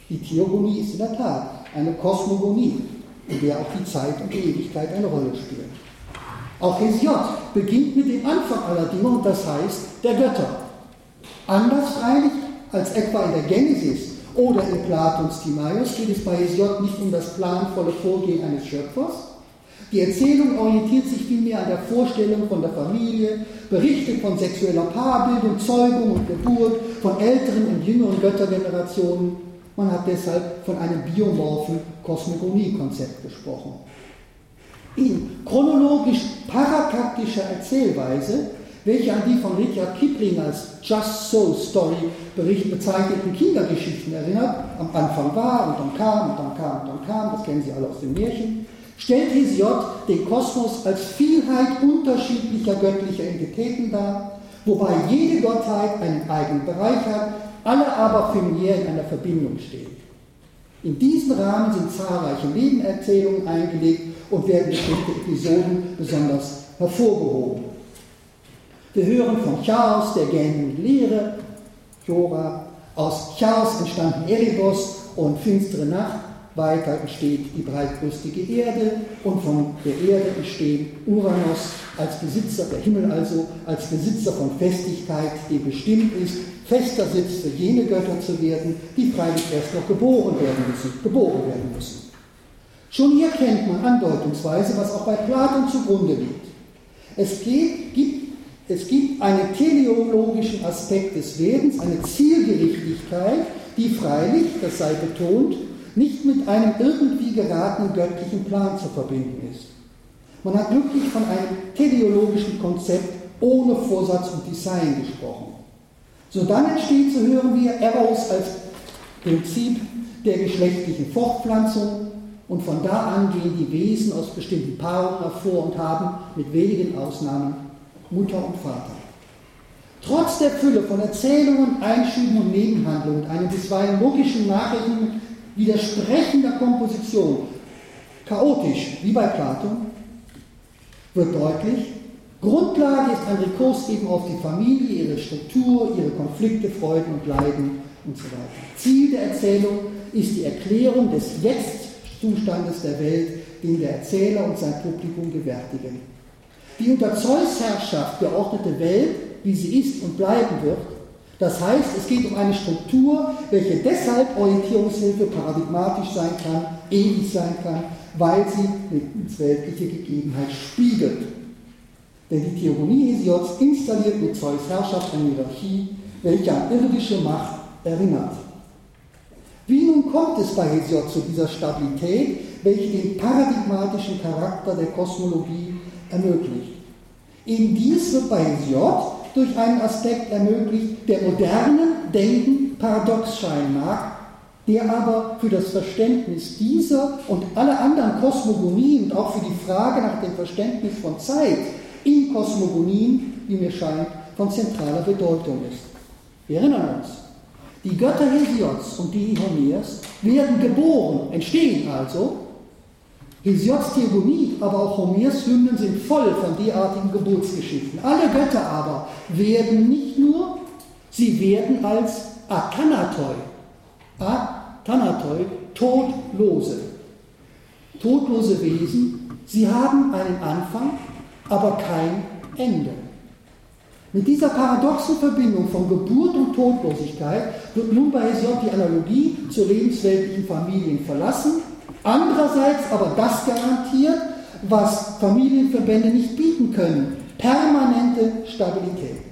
Die Theogonie ist in der Tat eine Kosmogonie, in der auch die Zeit und die Ewigkeit eine Rolle spielen. Auch Hesiod beginnt mit dem Anfang aller Dinge und das heißt der Götter. Anders freilich als etwa in der Genesis oder in Platons Timaeus geht es bei Hesiod nicht um das planvolle Vorgehen eines Schöpfers. Die Erzählung orientiert sich vielmehr an der Vorstellung von der Familie, berichtet von sexueller Paarbildung, Zeugung und Geburt, von älteren und jüngeren Göttergenerationen. Man hat deshalb von einem biomorphen Kosmogonie-Konzept gesprochen. In chronologisch parataktischer Erzählweise welche an die von Richard Kipling als Just So Story Bericht bezeichneten Kindergeschichten erinnert, am Anfang war und dann kam und dann kam und dann kam, das kennen Sie alle aus dem Märchen, stellt Hesiod den Kosmos als Vielheit unterschiedlicher göttlicher Entitäten dar, wobei jede Gottheit einen eigenen Bereich hat, alle aber familiär in einer Verbindung stehen. In diesen Rahmen sind zahlreiche Nebenerzählungen eingelegt und werden bestimmte Episoden besonders hervorgehoben. Wir hören von Chaos, der gähnenden Leere, Jora. Aus Chaos entstanden Erebos und finstere Nacht. Weiter entsteht die breitbrüstige Erde und von der Erde entsteht Uranus als Besitzer, der Himmel also, als Besitzer von Festigkeit, die bestimmt ist, fester Sitz für jene Götter zu werden, die freilich erst noch geboren werden müssen, geboren werden müssen. Schon hier kennt man andeutungsweise, was auch bei Platon zugrunde liegt. Es geht, gibt es gibt einen teleologischen Aspekt des Werdens, eine Zielgerichtigkeit, die freilich, das sei betont, nicht mit einem irgendwie geratenen göttlichen Plan zu verbinden ist. Man hat glücklich von einem teleologischen Konzept ohne Vorsatz und Design gesprochen. So dann entsteht, so hören wir, Eros als Prinzip der geschlechtlichen Fortpflanzung und von da an gehen die Wesen aus bestimmten Paaren hervor und haben mit wenigen Ausnahmen Mutter und Vater. Trotz der Fülle von Erzählungen, Einschüben und Nebenhandlungen, einem bisweilen logischen Nachrichten widersprechender Komposition, chaotisch wie bei Platon, wird deutlich, Grundlage ist ein Rekurs eben auf die Familie, ihre Struktur, ihre Konflikte, Freuden und Leiden und so weiter. Ziel der Erzählung ist die Erklärung des Jetzt-Zustandes der Welt, den der Erzähler und sein Publikum gewärtigen die unter Zeus Herrschaft geordnete Welt, wie sie ist und bleiben wird. Das heißt, es geht um eine Struktur, welche deshalb Orientierungshilfe paradigmatisch sein kann, ewig sein kann, weil sie mit weltliche Gegebenheit spiegelt. Denn die Theogonie Hesiods installiert mit Zeus Herrschaft eine Hierarchie, welche an irdische Macht erinnert. Wie nun kommt es bei Hesiod zu dieser Stabilität, welche den paradigmatischen Charakter der Kosmologie ermöglicht. Eben dies wird bei J durch einen Aspekt ermöglicht, der modernen Denken paradox scheinen mag, der aber für das Verständnis dieser und aller anderen Kosmogonien und auch für die Frage nach dem Verständnis von Zeit in Kosmogonien, wie mir scheint, von zentraler Bedeutung ist. Wir erinnern uns, die Götter Hesiods und die Homers werden geboren, entstehen also Hesiods Theogonie, aber auch Homers Hymnen sind voll von derartigen Geburtsgeschichten. Alle Götter aber werden nicht nur, sie werden als Athanatoi, Athanatoi, Todlose, todlose Wesen. Sie haben einen Anfang, aber kein Ende. Mit dieser paradoxen Verbindung von Geburt und Todlosigkeit wird nun bei Hesiod die Analogie zur lebensweltlichen Familien verlassen Andererseits aber das garantiert, was Familienverbände nicht bieten können, permanente Stabilität.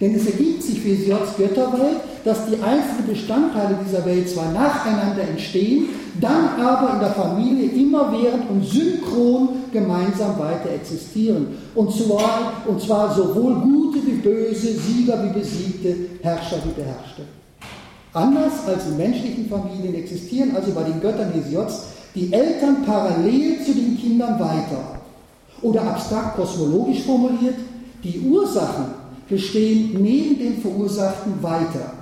Denn es ergibt sich für Siots Götterwelt, dass die einzelnen Bestandteile dieser Welt zwar nacheinander entstehen, dann aber in der Familie immerwährend und synchron gemeinsam weiter existieren. Und zwar, und zwar sowohl gute wie böse, Sieger wie Besiegte, Herrscher wie Beherrschte. Anders als in menschlichen Familien existieren also bei den Göttern Hesiods die Eltern parallel zu den Kindern weiter. Oder abstrakt kosmologisch formuliert, die Ursachen bestehen neben den Verursachten weiter.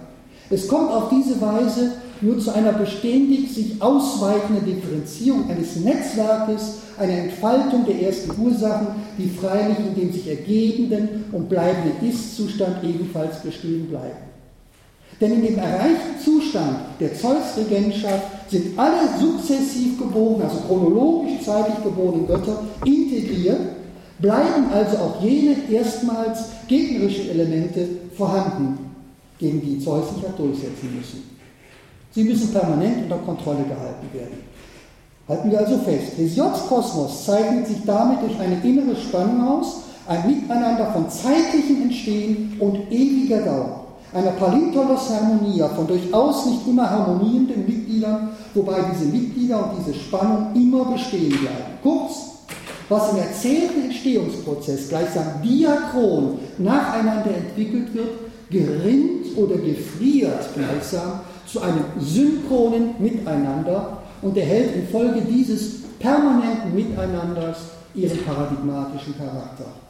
Es kommt auf diese Weise nur zu einer beständig sich ausweitenden Differenzierung eines Netzwerkes, einer Entfaltung der ersten Ursachen, die freilich in dem sich ergebenden und bleibenden Ist-Zustand ebenfalls bestehen bleiben. Denn in dem erreichten Zustand der Zeus-Regentschaft sind alle sukzessiv geborenen, also chronologisch zeitlich geborenen Götter integriert bleiben also auch jene erstmals gegnerischen Elemente vorhanden, gegen die Zeus sich hat durchsetzen müssen. Sie müssen permanent unter Kontrolle gehalten werden. Halten wir also fest, Hesiods Kosmos zeichnet sich damit durch eine innere Spannung aus, ein Miteinander von zeitlichem Entstehen und ewiger Dauer. Einer Palintolos Harmonia von durchaus nicht immer harmonienden Mitgliedern, wobei diese Mitglieder und diese Spannung immer bestehen bleiben. Kurz, was im erzählten Entstehungsprozess gleichsam diachron nacheinander entwickelt wird, gerinnt oder gefriert gleichsam zu einem synchronen Miteinander und erhält infolge dieses permanenten Miteinanders ihren paradigmatischen Charakter.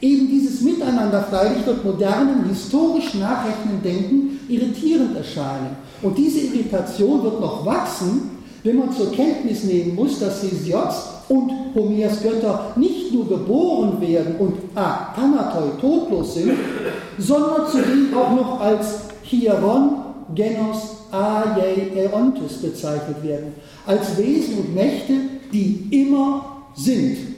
Eben dieses Miteinander freilich wird modernem, historisch nachrechnenden Denken irritierend erscheinen. Und diese Irritation wird noch wachsen, wenn man zur Kenntnis nehmen muss, dass Hesiods und Homers Götter nicht nur geboren werden und a, Thanatoi todlos sind, sondern zudem auch noch als Hieron, Genos, Aie, Eontes bezeichnet werden, als Wesen und Mächte, die immer sind.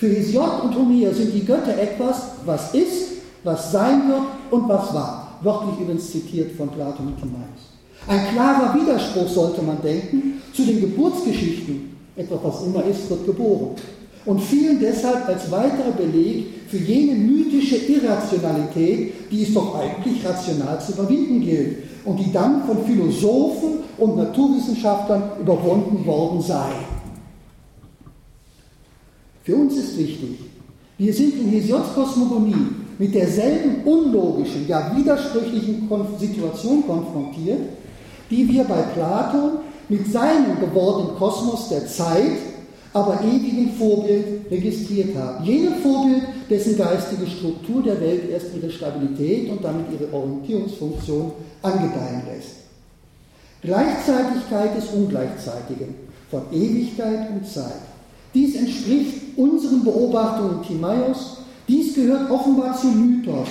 Für Hesiod und Homer sind die Götter etwas, was ist, was sein wird und was war. Wörtlich übrigens zitiert von Platon und Timaeus. Ein klarer Widerspruch sollte man denken zu den Geburtsgeschichten etwas, was immer ist, wird geboren. Und fielen deshalb als weiterer Beleg für jene mythische Irrationalität, die es doch eigentlich rational zu überwinden gilt und die dann von Philosophen und Naturwissenschaftlern überwunden worden sei. Für uns ist wichtig, wir sind in Hesiods Kosmogonie mit derselben unlogischen, ja widersprüchlichen Situation konfrontiert, die wir bei Platon mit seinem gewordenen Kosmos der Zeit, aber ewigen Vorbild registriert haben. Jenem Vorbild, dessen geistige Struktur der Welt erst ihre Stabilität und damit ihre Orientierungsfunktion angedeihen lässt. Gleichzeitigkeit des Ungleichzeitigen, von Ewigkeit und Zeit. Dies entspricht unseren Beobachtungen Timaeus, dies gehört offenbar zu Mythos,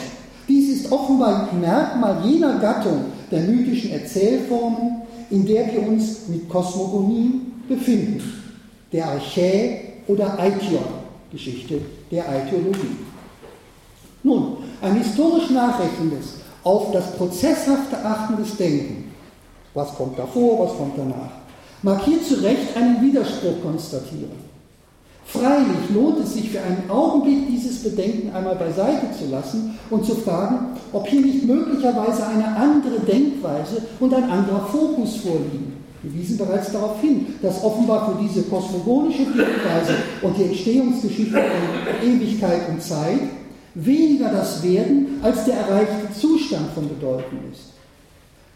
dies ist offenbar ein Merkmal jener Gattung der mythischen Erzählformen, in der wir uns mit Kosmogonie befinden, der Archä oder Aition-Geschichte der Aitiologie. Nun, ein historisch nachrechendes, auf das prozesshafte achtendes Denken, was kommt davor, was kommt danach, mag hier zu Recht einen Widerspruch konstatieren. Freilich lohnt es sich für einen Augenblick, dieses Bedenken einmal beiseite zu lassen und zu fragen, ob hier nicht möglicherweise eine andere Denkweise und ein anderer Fokus vorliegen. Wir wiesen bereits darauf hin, dass offenbar für diese kosmogonische Denkweise und die Entstehungsgeschichte von Ewigkeit und Zeit weniger das Werden als der erreichte Zustand von Bedeutung ist.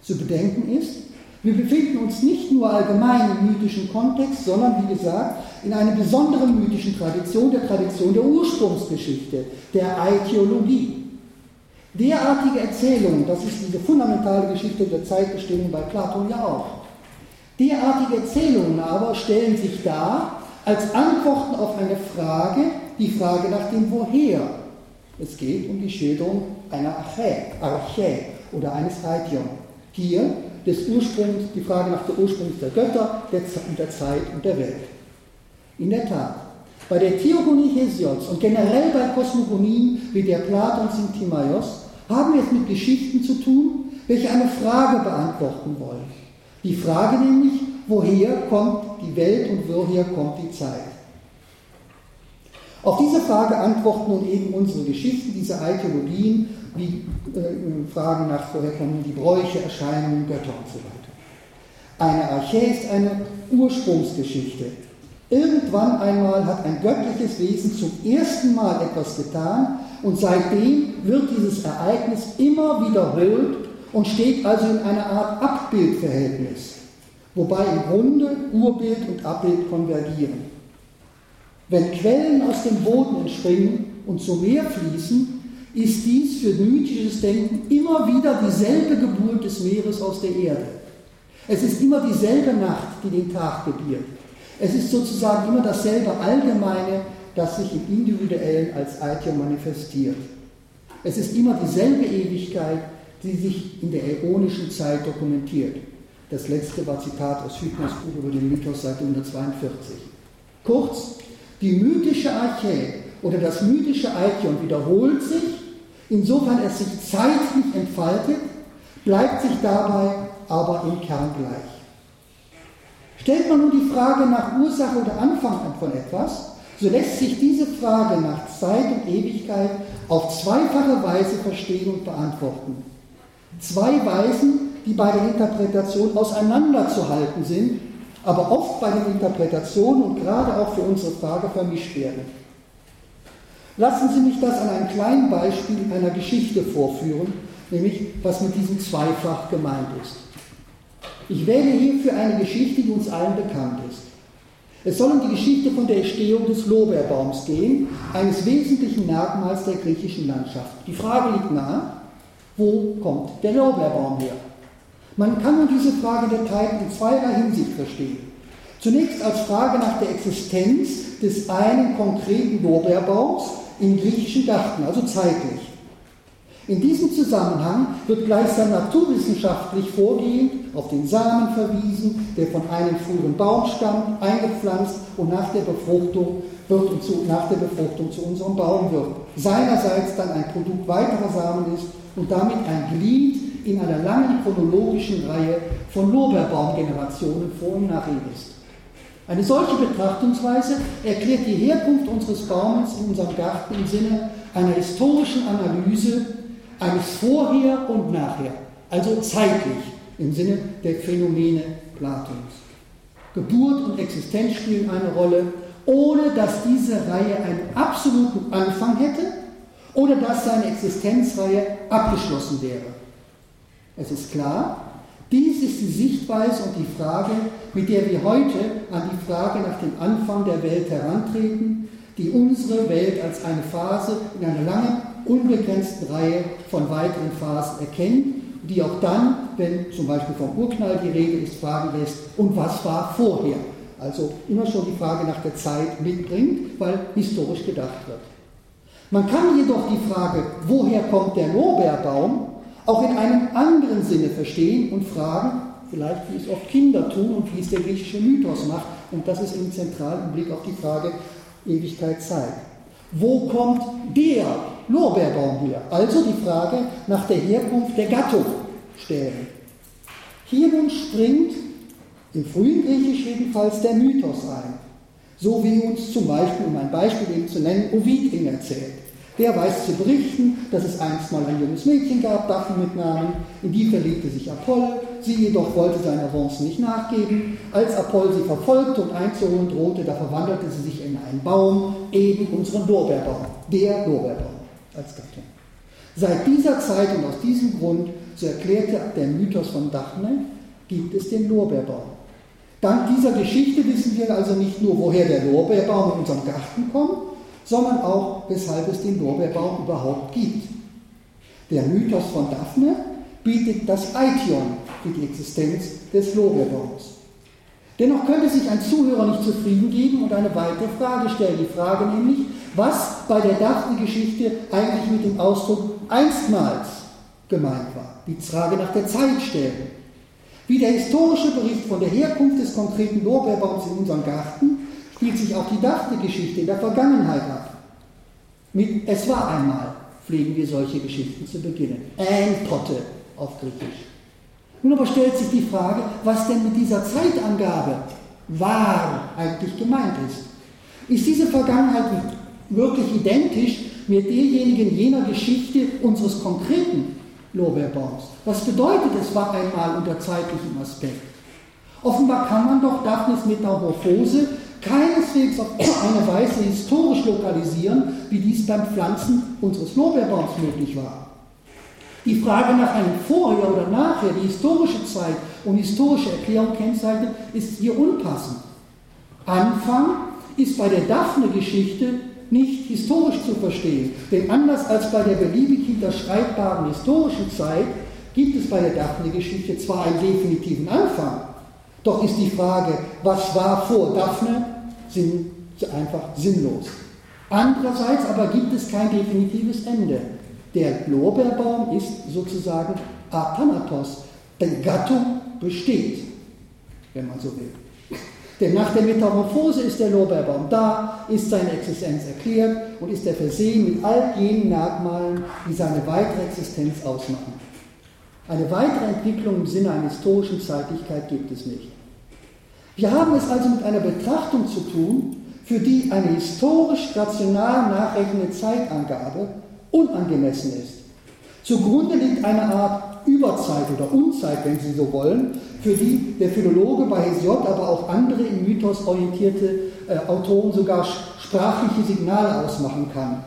Zu bedenken ist, wir befinden uns nicht nur allgemein im mythischen Kontext, sondern wie gesagt in einer besonderen mythischen Tradition, der Tradition der Ursprungsgeschichte, der Aitiologie. Derartige Erzählungen, das ist diese fundamentale Geschichte der Zeitbestimmung bei Platon ja auch. Derartige Erzählungen aber stellen sich dar als Antworten auf eine Frage, die Frage nach dem Woher. Es geht um die Schilderung einer Archä, Archä oder eines Aithion. Hier des Ursprungs, die Frage nach der Ursprungs der Götter, der, der Zeit und der Welt. In der Tat, bei der Theogonie Hesiods und generell bei Kosmogonien wie der Platons in Timaeus haben wir es mit Geschichten zu tun, welche eine Frage beantworten wollen. Die Frage nämlich, woher kommt die Welt und woher kommt die Zeit? Auf diese Frage antworten nun eben unsere Geschichten, diese Archäologien, wie äh, Fragen nach woher kommen die Bräuche, Erscheinungen, Götter und so weiter. Eine Archä ist eine Ursprungsgeschichte. Irgendwann einmal hat ein göttliches Wesen zum ersten Mal etwas getan und seitdem wird dieses Ereignis immer wiederholt und steht also in einer Art Abbildverhältnis, wobei im Grunde Urbild und Abbild konvergieren. Wenn Quellen aus dem Boden entspringen und zum Meer fließen, ist dies für mythisches Denken immer wieder dieselbe Geburt des Meeres aus der Erde. Es ist immer dieselbe Nacht, die den Tag gebiert. Es ist sozusagen immer dasselbe Allgemeine, das sich im Individuellen als Aitio manifestiert. Es ist immer dieselbe Ewigkeit, die sich in der äonischen Zeit dokumentiert. Das letzte war Zitat aus Hübners Buch über den Mythos Seite 142. Kurz, die mythische Archä oder das mythische Aikion wiederholt sich, insofern es sich zeitlich entfaltet, bleibt sich dabei aber im Kern gleich. Stellt man nun die Frage nach Ursache oder Anfang von etwas, so lässt sich diese Frage nach Zeit und Ewigkeit auf zweifache Weise verstehen und beantworten. Zwei Weisen, die bei der Interpretation auseinanderzuhalten sind, aber oft bei den Interpretationen und gerade auch für unsere Frage vermischt werden. Lassen Sie mich das an einem kleinen Beispiel einer Geschichte vorführen, nämlich was mit diesem Zweifach gemeint ist. Ich wähle hierfür eine Geschichte, die uns allen bekannt ist. Es soll um die Geschichte von der Entstehung des Lorbeerbaums gehen, eines wesentlichen Merkmals der griechischen Landschaft. Die Frage liegt nahe, wo kommt der Lorbeerbaum her? Man kann nun diese Frage der Zeit in zweierlei Hinsicht verstehen. Zunächst als Frage nach der Existenz des einen konkreten Lorbeerbaums im griechischen Garten, also zeitlich. In diesem Zusammenhang wird gleichsam naturwissenschaftlich vorgehend auf den Samen verwiesen, der von einem früheren Baum stammt, eingepflanzt und nach der Befruchtung wird und zu, nach der Befruchtung zu unserem Baum wird. Seinerseits dann ein Produkt weiterer Samen ist und damit ein Glied in einer langen chronologischen Reihe von Lorbeerbaumgenerationen vor und nach ihm ist. Eine solche Betrachtungsweise erklärt die Herkunft unseres Baumes in unserem Garten im Sinne einer historischen Analyse eines Vorher und Nachher, also zeitlich im Sinne der Phänomene Platons. Geburt und Existenz spielen eine Rolle, ohne dass diese Reihe einen absoluten Anfang hätte oder dass seine Existenzreihe abgeschlossen wäre. Es ist klar, dies ist die Sichtweise und die Frage, mit der wir heute an die Frage nach dem Anfang der Welt herantreten, die unsere Welt als eine Phase in einer langen, unbegrenzten Reihe von weiteren Phasen erkennt, die auch dann, wenn zum Beispiel vom Urknall die Rede ist, fragen lässt, und was war vorher? Also immer schon die Frage nach der Zeit mitbringt, weil historisch gedacht wird. Man kann jedoch die Frage, woher kommt der Lorbeerbaum, auch in einem anderen Sinne verstehen und fragen, vielleicht wie es oft Kinder tun und wie es der griechische Mythos macht. Und das ist im zentralen Blick auf die Frage Ewigkeit, Zeit. Wo kommt der Lorbeerbaum her? Also die Frage nach der Herkunft der Gattung stellen. Hier nun springt im frühen Griechisch jedenfalls der Mythos ein. So wie uns zum Beispiel, um ein Beispiel eben zu nennen, Ovid ihn erzählt. Der weiß zu berichten, dass es einst mal ein junges Mädchen gab, Daphne mit Namen, in die verliebte sich Apoll, sie jedoch wollte seiner Avance nicht nachgeben. Als Apoll sie verfolgte und einzuholen drohte, da verwandelte sie sich in einen Baum, eben unseren Lorbeerbaum, der Lorbeerbaum als Gattung. Seit dieser Zeit und aus diesem Grund, so erklärte der Mythos von Daphne, gibt es den Lorbeerbaum. Dank dieser Geschichte wissen wir also nicht nur, woher der Lorbeerbaum in unserem Garten kommt, sondern auch, weshalb es den Lorbeerbaum überhaupt gibt. Der Mythos von Daphne bietet das Aition für die Existenz des Lorbeerbaums. Dennoch könnte sich ein Zuhörer nicht zufrieden geben und eine weitere Frage stellen. Die Frage nämlich, was bei der Daphne-Geschichte eigentlich mit dem Ausdruck einstmals gemeint war. Die Frage nach der Zeit stellen. Wie der historische Bericht von der Herkunft des konkreten Lorbeerbaums in unserem Garten spielt sich auch die Daphne-Geschichte in der Vergangenheit ab. Mit Es war einmal pflegen wir solche Geschichten zu beginnen. Ein Potte auf Griechisch. Nun aber stellt sich die Frage, was denn mit dieser Zeitangabe war eigentlich gemeint ist. Ist diese Vergangenheit wirklich identisch mit derjenigen jener Geschichte unseres konkreten Lorbeerbaums. Was bedeutet es war einmal unter zeitlichem Aspekt? Offenbar kann man doch Daphnes Metamorphose keineswegs auf eine Weise historisch lokalisieren, wie dies beim Pflanzen unseres Lorbeerbaums möglich war. Die Frage nach einem Vorher oder Nachher, die historische Zeit und historische Erklärung kennzeichnet, ist hier unpassend. Anfang ist bei der Daphne-Geschichte nicht historisch zu verstehen, denn anders als bei der beliebig hinterschreibbaren historischen Zeit gibt es bei der Daphne-Geschichte zwar einen definitiven Anfang, doch ist die Frage, was war vor Daphne, sind einfach sinnlos. Andererseits aber gibt es kein definitives Ende. Der Lorbeerbaum ist sozusagen Athanatos, denn Gattung besteht, wenn man so will. Denn nach der Metamorphose ist der Lorbeerbaum da, ist seine Existenz erklärt und ist er versehen mit all jenen Merkmalen, die seine weitere Existenz ausmachen. Eine weitere Entwicklung im Sinne einer historischen Zeitlichkeit gibt es nicht. Wir haben es also mit einer Betrachtung zu tun, für die eine historisch rational nachrechnende Zeitangabe unangemessen ist. Zugrunde liegt eine Art Überzeit oder Unzeit, wenn Sie so wollen, für die der Philologe bei Hesiod, aber auch andere im Mythos orientierte äh, Autoren sogar sprachliche Signale ausmachen kann.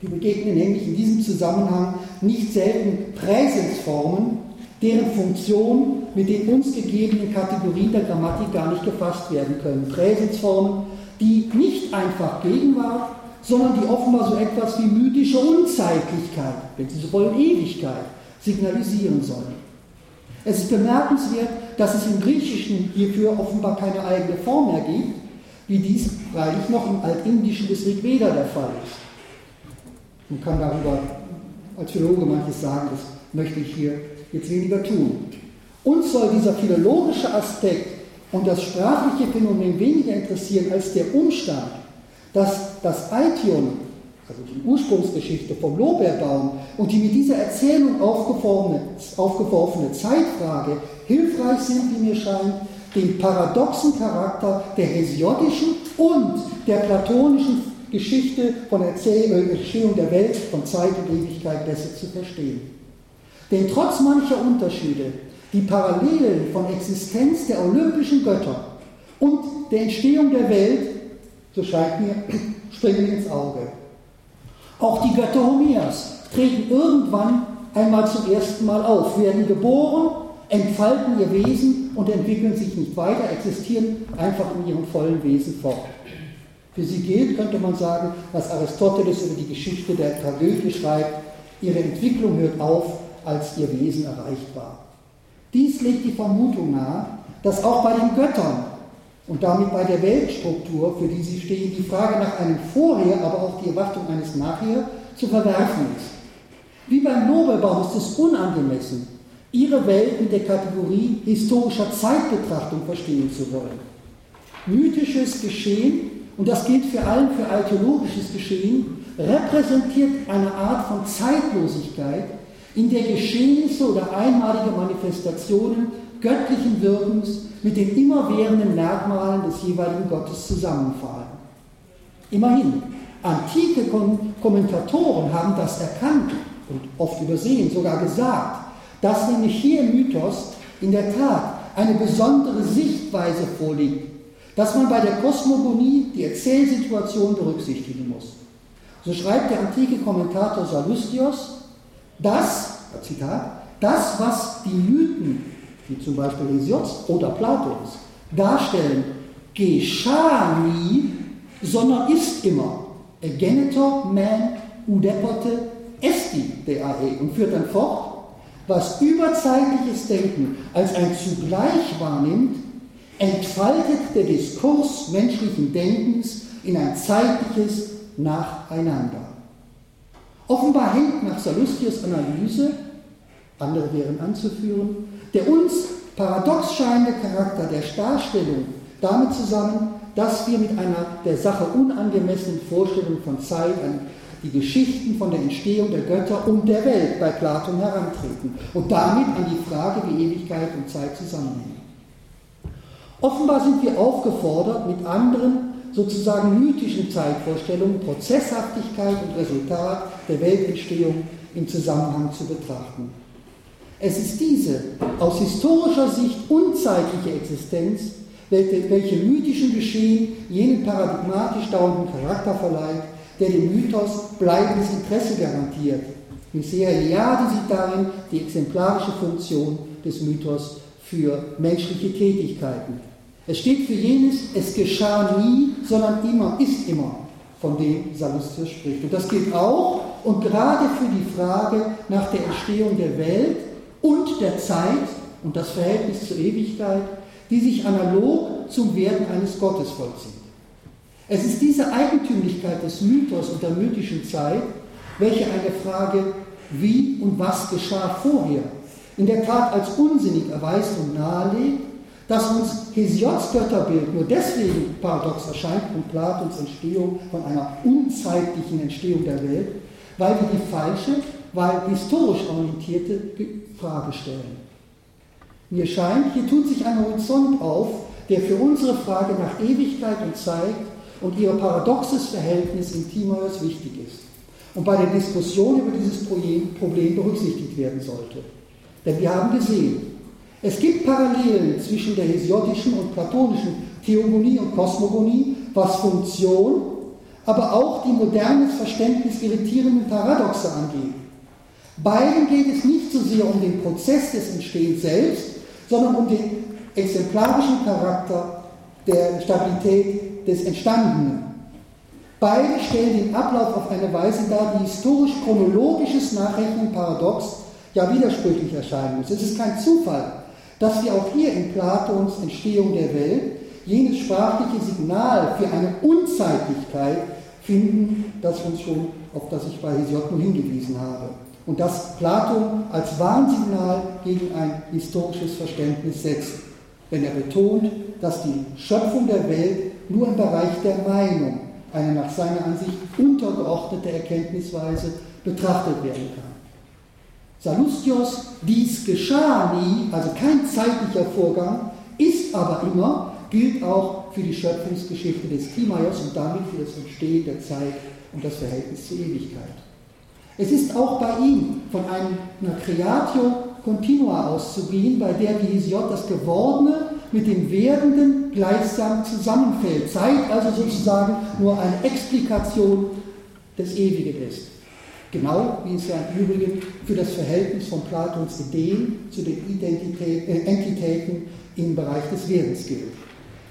Wir begegnen nämlich in diesem Zusammenhang nicht selten Präsensformen, deren Funktion mit den uns gegebenen Kategorien der Grammatik gar nicht gefasst werden können. Präsensformen, die nicht einfach Gegenwart, sondern die offenbar so etwas wie mythische Unzeitlichkeit, wenn Sie so wollen, Ewigkeit, signalisieren sollen. Es ist bemerkenswert, dass es im Griechischen hierfür offenbar keine eigene Form mehr gibt, wie dies freilich noch im Altindischen des Rigveda der Fall ist. Man kann darüber als Philologe manches sagen, das möchte ich hier jetzt weniger tun. Uns soll dieser philologische Aspekt und das sprachliche Phänomen weniger interessieren als der Umstand, dass das Aition, also die Ursprungsgeschichte vom Lorbeerbaum und die mit dieser Erzählung aufgeworfene, aufgeworfene Zeitfrage hilfreich sind, wie mir scheint, den paradoxen Charakter der hesiodischen und der platonischen Geschichte von Erzählung, äh, der Welt, von Zeit und Ewigkeit besser zu verstehen. Denn trotz mancher Unterschiede, die Parallelen von Existenz der olympischen Götter und der Entstehung der Welt so scheint mir, <clears throat> springen ins Auge. Auch die Götter Homers treten irgendwann einmal zum ersten Mal auf, werden geboren, entfalten ihr Wesen und entwickeln sich nicht weiter, existieren einfach in ihrem vollen Wesen fort. Für sie gilt, könnte man sagen, was Aristoteles über die Geschichte der Tragödie schreibt, ihre Entwicklung hört auf, als ihr Wesen erreicht war. Dies legt die Vermutung nahe, dass auch bei den Göttern und damit bei der Weltstruktur, für die sie stehen, die Frage nach einem Vorher, aber auch die Erwartung eines Nachher zu verwerfen ist. Wie beim Nobelbaum ist es unangemessen, ihre Welt mit der Kategorie historischer Zeitbetrachtung verstehen zu wollen. Mythisches Geschehen, und das gilt für allem für archäologisches Geschehen, repräsentiert eine Art von Zeitlosigkeit, in der Geschehnisse oder einmalige Manifestationen göttlichen Wirkens mit den immerwährenden Merkmalen des jeweiligen Gottes zusammenfallen. Immerhin, antike Kommentatoren haben das erkannt und oft übersehen, sogar gesagt, dass nämlich hier im Mythos in der Tat eine besondere Sichtweise vorliegt, dass man bei der Kosmogonie die Erzählsituation berücksichtigen muss. So schreibt der antike Kommentator Salustios, dass, Zitat, das, was die Mythen wie zum Beispiel Hesiods oder Platons, darstellen, geschah nie, sondern ist immer. Egenetor man udepote esti deae und führt dann fort, was überzeitliches Denken als ein zugleich wahrnimmt, entfaltet der Diskurs menschlichen Denkens in ein zeitliches Nacheinander. Offenbar hängt nach Salustius Analyse, andere wären anzuführen, der uns paradox scheinende Charakter der Darstellung damit zusammen, dass wir mit einer der Sache unangemessenen Vorstellung von Zeit an die Geschichten von der Entstehung der Götter und der Welt bei Platon herantreten und damit an die Frage, wie Ewigkeit und Zeit zusammenhängen. Offenbar sind wir aufgefordert, mit anderen sozusagen mythischen Zeitvorstellungen Prozesshaftigkeit und Resultat der Weltentstehung im Zusammenhang zu betrachten. Es ist diese aus historischer Sicht unzeitliche Existenz, welche mythischen Geschehen jenen paradigmatisch dauernden Charakter verleiht, der dem Mythos bleibendes Interesse garantiert. Misea Eliade sieht darin die exemplarische Funktion des Mythos für menschliche Tätigkeiten. Es steht für jenes, es geschah nie, sondern immer, ist immer, von dem Sallustius spricht. Und das gilt auch und gerade für die Frage nach der Entstehung der Welt und der Zeit und das Verhältnis zur Ewigkeit, die sich analog zum Werden eines Gottes vollzieht. Es ist diese Eigentümlichkeit des Mythos und der mythischen Zeit, welche eine Frage, wie und was geschah vorher, in der Tat als unsinnig erweist und nahelegt, dass uns Hesiods Götterbild nur deswegen paradox erscheint und Platons Entstehung von einer unzeitlichen Entstehung der Welt, weil wir die falsche, weil historisch orientierte Frage stellen. Mir scheint, hier tut sich ein Horizont auf, der für unsere Frage nach Ewigkeit und Zeit und ihr paradoxes Verhältnis in Timaeus wichtig ist und bei der Diskussion über dieses Problem berücksichtigt werden sollte. Denn wir haben gesehen, es gibt Parallelen zwischen der hesiodischen und platonischen Theogonie und Kosmogonie, was Funktion, aber auch die modernes Verständnis irritierenden Paradoxe angeht. Beiden geht es nicht so sehr um den Prozess des Entstehens selbst, sondern um den exemplarischen Charakter der Stabilität des Entstandenen. Beide stellen den Ablauf auf eine Weise dar, die historisch-chronologisches Nachrechnen paradox, ja widersprüchlich erscheinen muss. Es ist kein Zufall, dass wir auch hier in Platons Entstehung der Welt jenes sprachliche Signal für eine Unzeitlichkeit finden, das uns schon, auf das ich bei Hesiod nun hingewiesen habe. Und das Platon als Warnsignal gegen ein historisches Verständnis setzt, wenn er betont, dass die Schöpfung der Welt nur im Bereich der Meinung, eine nach seiner Ansicht untergeordnete Erkenntnisweise, betrachtet werden kann. Salustios, dies geschah nie, also kein zeitlicher Vorgang, ist aber immer, gilt auch für die Schöpfungsgeschichte des Timaeus und damit für das Entstehen der Zeit und das Verhältnis zur Ewigkeit. Es ist auch bei ihm von einer Creatio Continua auszugehen, bei der wie Hesiod das Gewordene mit dem Werdenden gleichsam zusammenfällt. Zeit also sozusagen nur eine Explikation des Ewigen ist. Genau wie es ja im Übrigen für das Verhältnis von Platons Ideen zu den Identität, äh, Entitäten im Bereich des Werdens gilt.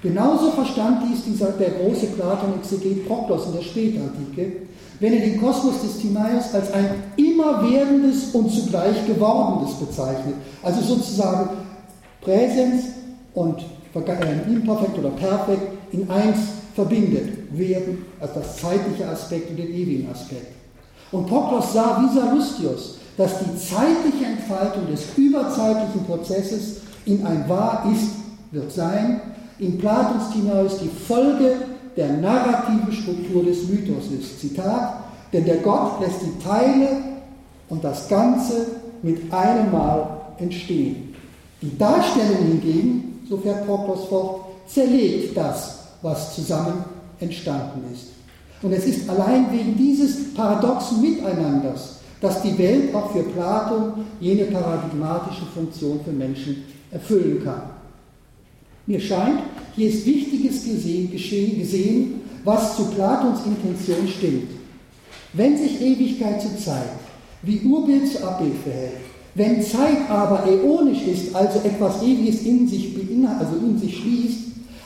Genauso verstand dies dieser, der große Platon-Exeget Proklos in der Spätantike, wenn er den Kosmos des Timaeus als ein immerwerdendes und zugleich gewordenes bezeichnet. Also sozusagen Präsens und äh, Imperfekt oder Perfekt in eins verbindet. Werden, also das zeitliche Aspekt und den ewigen Aspekt. Und Proklos sah wie Sallustius, dass die zeitliche Entfaltung des überzeitlichen Prozesses in ein Wahr ist, wird sein, in Platons Timaeus die Folge der narrativen Struktur des Mythos ist. Zitat, denn der Gott lässt die Teile und das Ganze mit einem Mal entstehen. Die Darstellung hingegen, so fährt Proklos fort, zerlegt das, was zusammen entstanden ist. Und es ist allein wegen dieses paradoxen Miteinanders, dass die Welt auch für Platon jene paradigmatische Funktion für Menschen erfüllen kann. Mir scheint, hier ist Wichtiges gesehen, gesehen, was zu Platons Intention stimmt. Wenn sich Ewigkeit zu Zeit wie Urbild zu Abbild verhält, wenn Zeit aber äonisch ist, also etwas Ewiges in sich, also in sich schließt,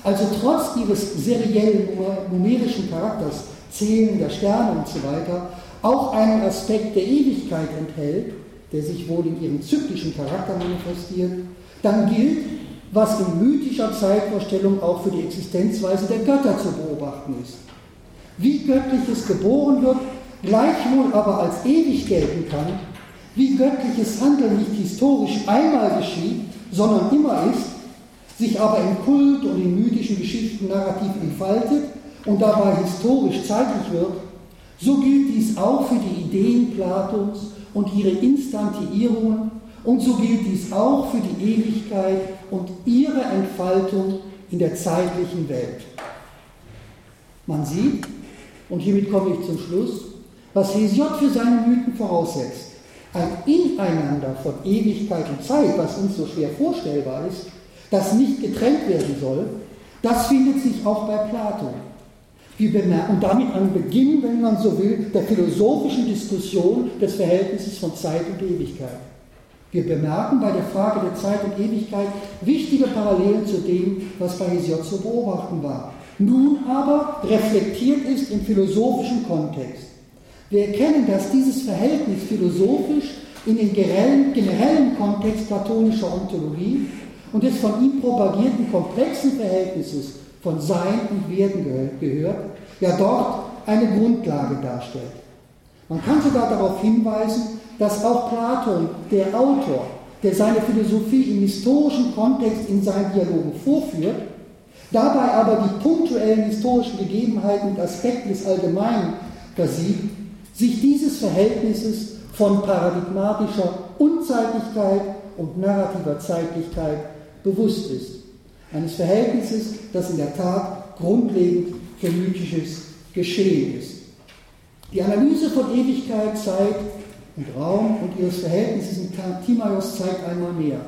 also trotz ihres seriellen numerischen Charakters Zählen der Sterne und so weiter, auch einen Aspekt der Ewigkeit enthält, der sich wohl in ihrem zyklischen Charakter manifestiert, dann gilt, was in mythischer Zeitvorstellung auch für die Existenzweise der Götter zu beobachten ist. Wie Göttliches geboren wird, gleichwohl aber als ewig gelten kann, wie göttliches Handeln nicht historisch einmal geschieht, sondern immer ist, sich aber im Kult und in mythischen Geschichten narrativ entfaltet und dabei historisch zeitlich wird, so gilt dies auch für die Ideen Platons und ihre Instantiierungen und so gilt dies auch für die Ewigkeit und ihre Entfaltung in der zeitlichen Welt. Man sieht, und hiermit komme ich zum Schluss, was Hesiod für seine Mythen voraussetzt. Ein Ineinander von Ewigkeit und Zeit, was uns so schwer vorstellbar ist, das nicht getrennt werden soll, das findet sich auch bei Plato. Und damit an Beginn, wenn man so will, der philosophischen Diskussion des Verhältnisses von Zeit und Ewigkeit. Wir bemerken bei der Frage der Zeit und Ewigkeit wichtige Parallelen zu dem, was bei Hesiod zu beobachten war. Nun aber reflektiert ist im philosophischen Kontext. Wir erkennen, dass dieses Verhältnis philosophisch in den generellen Kontext platonischer Ontologie und des von ihm propagierten komplexen Verhältnisses von Sein und Werden gehört, ja dort eine Grundlage darstellt. Man kann sogar darauf hinweisen, dass auch Platon, der Autor, der seine Philosophie im historischen Kontext in seinen Dialogen vorführt, dabei aber die punktuellen historischen Gegebenheiten und Aspekte des Allgemeinen versieht, sich dieses Verhältnisses von paradigmatischer Unzeitlichkeit und narrativer Zeitlichkeit bewusst ist. Eines Verhältnisses, das in der Tat grundlegend für mythisches Geschehen ist. Die Analyse von Ewigkeit, Zeit und Raum und ihres Verhältnisses in Timaios zeigt einmal mehr.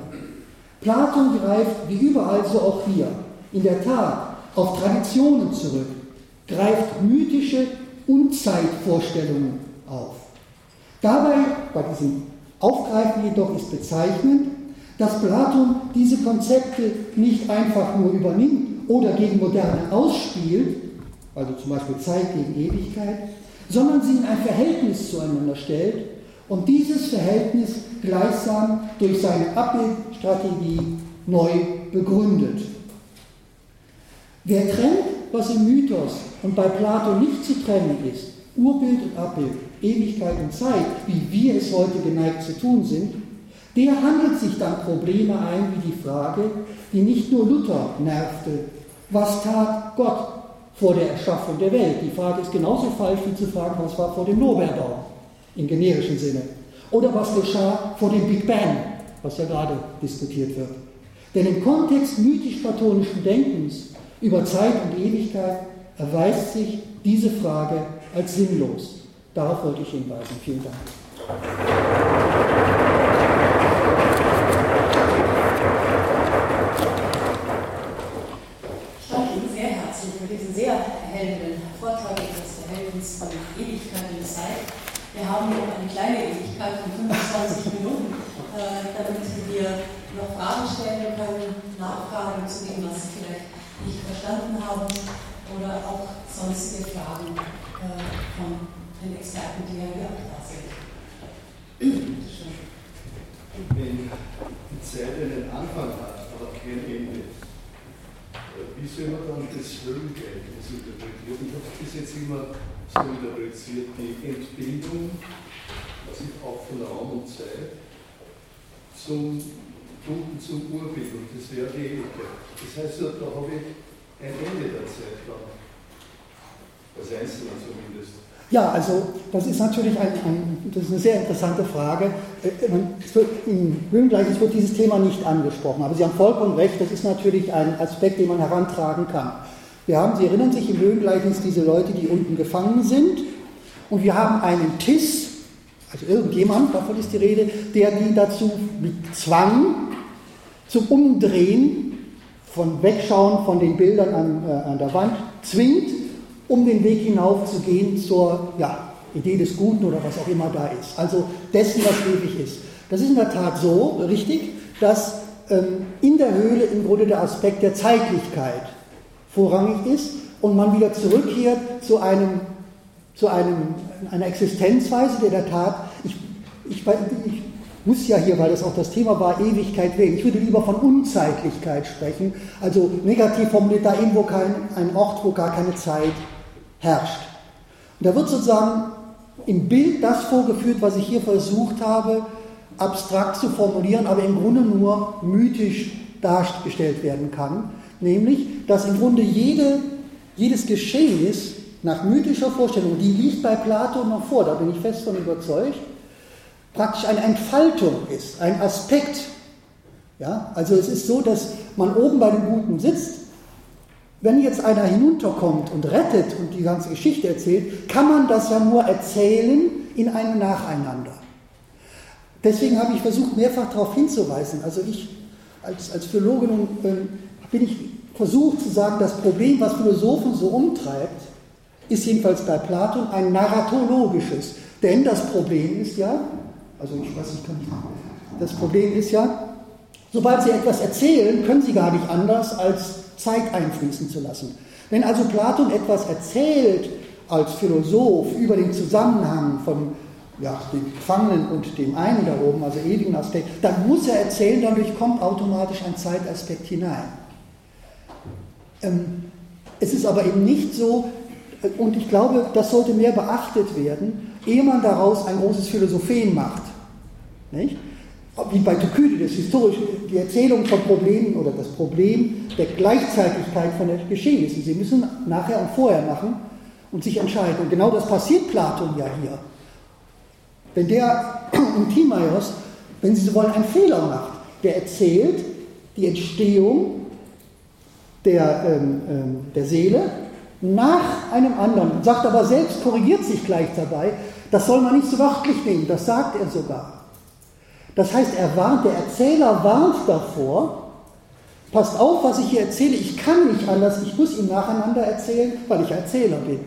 Platon greift wie überall so auch hier in der Tat auf Traditionen zurück, greift mythische Unzeitvorstellungen auf. Dabei, bei diesem Aufgreifen jedoch, ist bezeichnend, dass Platon diese Konzepte nicht einfach nur übernimmt oder gegen Moderne ausspielt, also zum Beispiel Zeit gegen Ewigkeit, sondern sie in ein Verhältnis zueinander stellt und dieses Verhältnis gleichsam durch seine Abbildstrategie neu begründet. Wer trennt, was im Mythos und bei Plato nicht zu trennen ist, Urbild und Abbild, Ewigkeit und Zeit, wie wir es heute geneigt zu tun sind, der handelt sich dann Probleme ein wie die Frage, die nicht nur Luther nervte, was tat Gott vor der Erschaffung der Welt? Die Frage ist genauso falsch wie zu fragen, was war vor dem Nobelbaum im generischen Sinne. Oder was geschah vor dem Big Bang, was ja gerade diskutiert wird. Denn im Kontext mythisch-platonischen Denkens über Zeit und Ewigkeit erweist sich diese Frage als sinnlos. Darauf wollte ich hinweisen. Vielen Dank. Ich danke Ihnen sehr herzlich für diesen sehr erhellenden Vortrag über Verhältnis von Ewigkeit und Zeit. Wir haben noch eine kleine Ewigkeit von 25 Minuten, äh, damit wir noch Fragen stellen können, Nachfragen zu dem, was Sie vielleicht nicht verstanden haben oder auch sonstige Fragen äh, von den Experten, die ja hier auch da sind. Wenn die Zeit einen Anfang hat, aber kein Ende, äh, wie soll man dann das Höhlengleichnis interpretieren? Ich habe es bis jetzt immer so interpretiert, die Entbildung, also auch von Raum und Zeit, zum Dunkel, zum Urbild, und das wäre die Ewigkeit. Das heißt, da habe ich ein Ende der Zeit dann. Als Einzelner zumindest. Ja, also das ist natürlich ein, ein, das ist eine sehr interessante Frage. Äh, wird, Im Höhengleichnis wird dieses Thema nicht angesprochen, aber Sie haben vollkommen recht, das ist natürlich ein Aspekt, den man herantragen kann. Wir haben, Sie erinnern sich im Höhengleichnis diese Leute, die unten gefangen sind und wir haben einen Tis, also irgendjemand, davon ist die Rede, der die dazu mit Zwang zum Umdrehen von Wegschauen von den Bildern an, äh, an der Wand zwingt, um den Weg hinauf zu gehen zur ja, Idee des Guten oder was auch immer da ist. Also dessen, was ewig ist. Das ist in der Tat so, richtig, dass ähm, in der Höhle im Grunde der Aspekt der Zeitlichkeit vorrangig ist und man wieder zurückkehrt zu einem zu einem, einer Existenzweise, der der Tat, ich, ich, ich muss ja hier, weil das auch das Thema war, Ewigkeit wählen. Ich würde lieber von Unzeitlichkeit sprechen, also negativ formuliert da irgendwo kein, ein Ort, wo gar keine Zeit herrscht. Und da wird sozusagen im Bild das vorgeführt, was ich hier versucht habe, abstrakt zu formulieren, aber im Grunde nur mythisch dargestellt werden kann, nämlich, dass im Grunde jede, jedes Geschehnis nach mythischer Vorstellung, die liegt bei Plato noch vor, da bin ich fest von überzeugt, praktisch eine Entfaltung ist, ein Aspekt. Ja, also es ist so, dass man oben bei den Guten sitzt Wenn jetzt einer hinunterkommt und rettet und die ganze Geschichte erzählt, kann man das ja nur erzählen in einem Nacheinander. Deswegen habe ich versucht, mehrfach darauf hinzuweisen. Also ich als, als Philologin bin ich versucht zu sagen, das Problem, was Philosophen so umtreibt, ist jedenfalls bei Platon ein narratologisches. Denn das Problem ist ja, also ich weiß, ich kann nicht, das Problem ist ja, sobald sie etwas erzählen, können sie gar nicht anders, als Zeit einfließen zu lassen. Wenn also Platon etwas erzählt als Philosoph über den Zusammenhang von ja, dem Gefangenen und dem einen da oben, also ewigen Aspekt, dann muss er erzählen, dadurch kommt automatisch ein Zeitaspekt hinein. Ähm, es ist aber eben nicht so, äh, und ich glaube, das sollte mehr beachtet werden, ehe man daraus ein großes Philosophen macht. Nicht? Wie bei Thukydides, historisch, die Erzählung von Problemen oder das Problem der Gleichzeitigkeit von der Geschehnissen. Sie müssen nachher und vorher machen und sich entscheiden. Und genau das passiert Platon ja hier. Wenn der <clears throat> in Timaeus, wenn Sie so wollen, einen Fehler macht, der erzählt die Entstehung der, ähm, ähm, der Seele nach einem anderen, sagt aber selbst, korrigiert sich gleich dabei, das soll man nicht so wörtlich nehmen, das sagt er sogar. Das heißt, er warnt, der Erzähler warnt davor, passt auf, was ich hier erzähle, ich kann nicht anders, ich muss ihm nacheinander erzählen, weil ich Erzähler bin.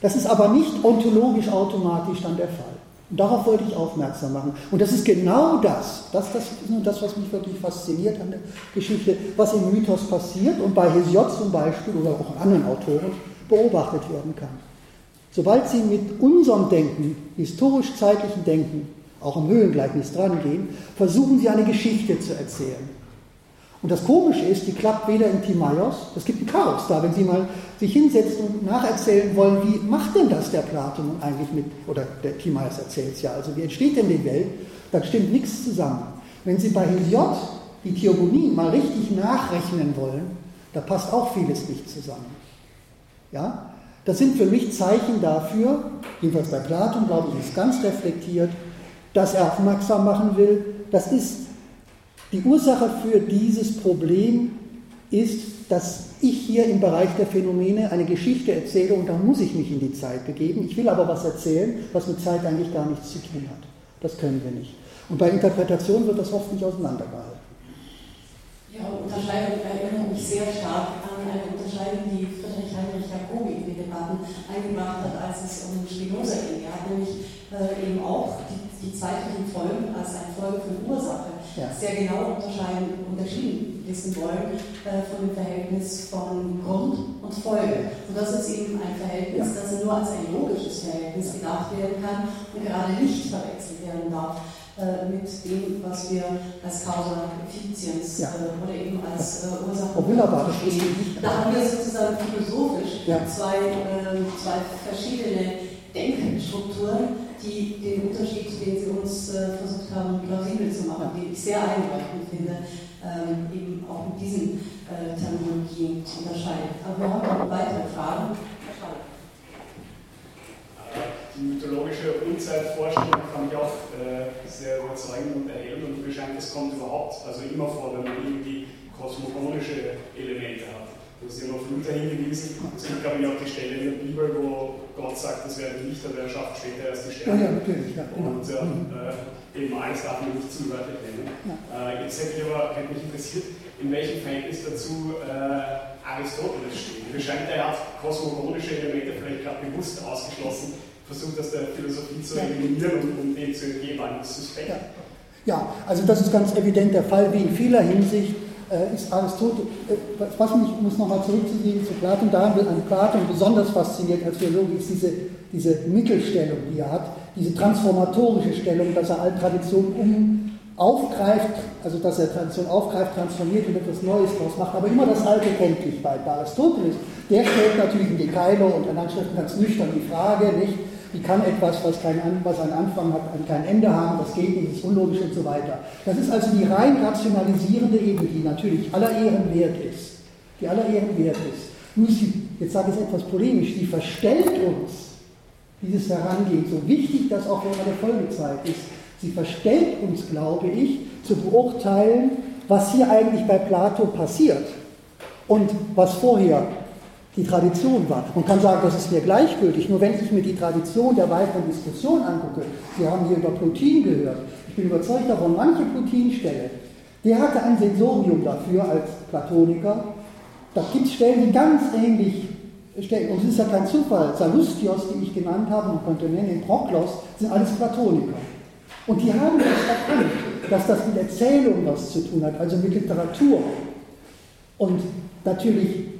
Das ist aber nicht ontologisch automatisch dann der Fall. Und darauf wollte ich aufmerksam machen. Und das ist genau das, das, das das, was mich wirklich fasziniert an der Geschichte, was im Mythos passiert und bei Hesiod zum Beispiel oder auch anderen Autoren beobachtet werden kann. Sobald Sie mit unserem Denken, historisch-zeitlichen Denken, auch im Höhlengleichnis drangehen, versuchen Sie eine Geschichte zu erzählen. Und das Komische ist, die klappt weder in Timaios, es gibt ein Chaos da, wenn Sie mal sich hinsetzen und nacherzählen wollen, wie macht denn das der Platon eigentlich mit, oder der Timaios erzählt es ja, also wie entsteht denn die Welt, dann stimmt nichts zusammen. Wenn Sie bei Hesiod die Theogonie mal richtig nachrechnen wollen, da passt auch vieles nicht zusammen. Ja? Das sind für mich Zeichen dafür, jedenfalls bei Platon, glaube ich, ist ganz reflektiert, dass er aufmerksam machen will, das ist die Ursache für dieses Problem ist, dass ich hier im Bereich der Phänomene eine Geschichte erzähle und da muss ich mich in die Zeit begeben. Ich will aber was erzählen, was mit Zeit eigentlich gar nichts zu tun hat. Das können wir nicht. Und bei Interpretation wird das oft nicht auseinandergehalten. Ja, Unterscheidung erinnert mich sehr stark an eine Unterscheidung, die Friedrich Heinrich Jacobi in den Debatten eingebracht hat, als es um Spinoza ging. Er hat nämlich äh, eben auch die, die zeitlichen Folgen als eine Folge von Ursache ja. sehr genau unterscheiden, unterschieden wissen wollen äh, von dem Verhältnis von Grund und Folge. Und das ist eben ein Verhältnis, ja. das nur als ein logisches Verhältnis gedacht werden kann und gerade nicht verwechselt werden darf äh, mit dem, was wir als Causa Effizienz ja. äh, oder eben als äh, Ursache verstehen. Da haben wir sozusagen philosophisch zwei, äh, zwei verschiedene Denkstrukturen, die den Unterschied, den Sie uns äh, versucht haben, plausibel zu machen, den ich sehr einleuchtend finde, ähm, eben auch mit diesen äh, Terminologien zu unterscheiden. Aber wir haben noch weitere Fragen. Die mythologische Urzeitvorstellung fand ich auch äh, sehr überzeugend und erhellend und mir scheint, das kommt überhaupt, also immer vor, wenn man irgendwie kosmogonische Elemente hat. Du hast ja noch Luther hingewiesen. Es gibt, glaube ich, auch die Stelle in der Bibel, wo Gott sagt, das werden Lichter, der schafft später erst die Sterne. Ja, ja, natürlich. Ja, genau. Und äh, mhm. äh, eben alles darf man nicht zu wörtlich. Ja. Äh, jetzt hätte, mich aber, hätte mich interessiert, in welchem Verhältnis dazu äh, Aristoteles steht. Mir scheint, er hat kosmogonische Elemente vielleicht gerade bewusst ausgeschlossen, versucht das der Philosophie zu eliminieren und, und dem zu entgehen, als suspekt. Ja. ja, also das ist ganz evident der Fall, wie in vieler Hinsicht ist Aristoteles, äh, was mich, um es nochmal zurückzugehen zu Platon, da wird an Platon besonders fasziniert als Theologe, ist diese, diese Mittelstellung, die er hat, diese transformatorische Stellung, dass er alle Traditionen um aufgreift, also dass er Tradition aufgreift, transformiert und etwas Neues daraus macht, aber immer das Alte kenntlich bei, Aristoteles. Der stellt natürlich in Dekailo und in Anschriften ganz nüchtern die Frage, nicht, wie kann etwas, was, kein, was einen Anfang hat, kein Ende haben, das geht nicht, ist unlogisch und so weiter. Das ist also die rein rationalisierende Ebene, die natürlich aller Ehren wert ist. Die aller Ehren wert ist. Nur sie, jetzt sage ich es etwas polemisch, sie verstellt uns dieses Herangehen, so wichtig das auch während der Folgezeit ist, sie verstellt uns, glaube ich, zu beurteilen, was hier eigentlich bei Plato passiert und was vorher die Tradition war. Man kann sagen, das ist mir gleichgültig, nur wenn ich mir die Tradition der weiteren Diskussion angucke, Sie haben hier über Plotin gehört, ich bin überzeugt davon, manche Plotinstelle, der hatte ein Sensorium dafür als Platoniker, da gibt es Stellen, die ganz ähnlich stellen, und es ist ja kein Zufall, Salustios, die ich genannt habe, man könnte nennen, Proklos, sind alles Platoniker. Und die haben das erkannt, dass das mit Erzählung was zu tun hat, also mit Literatur. Und natürlich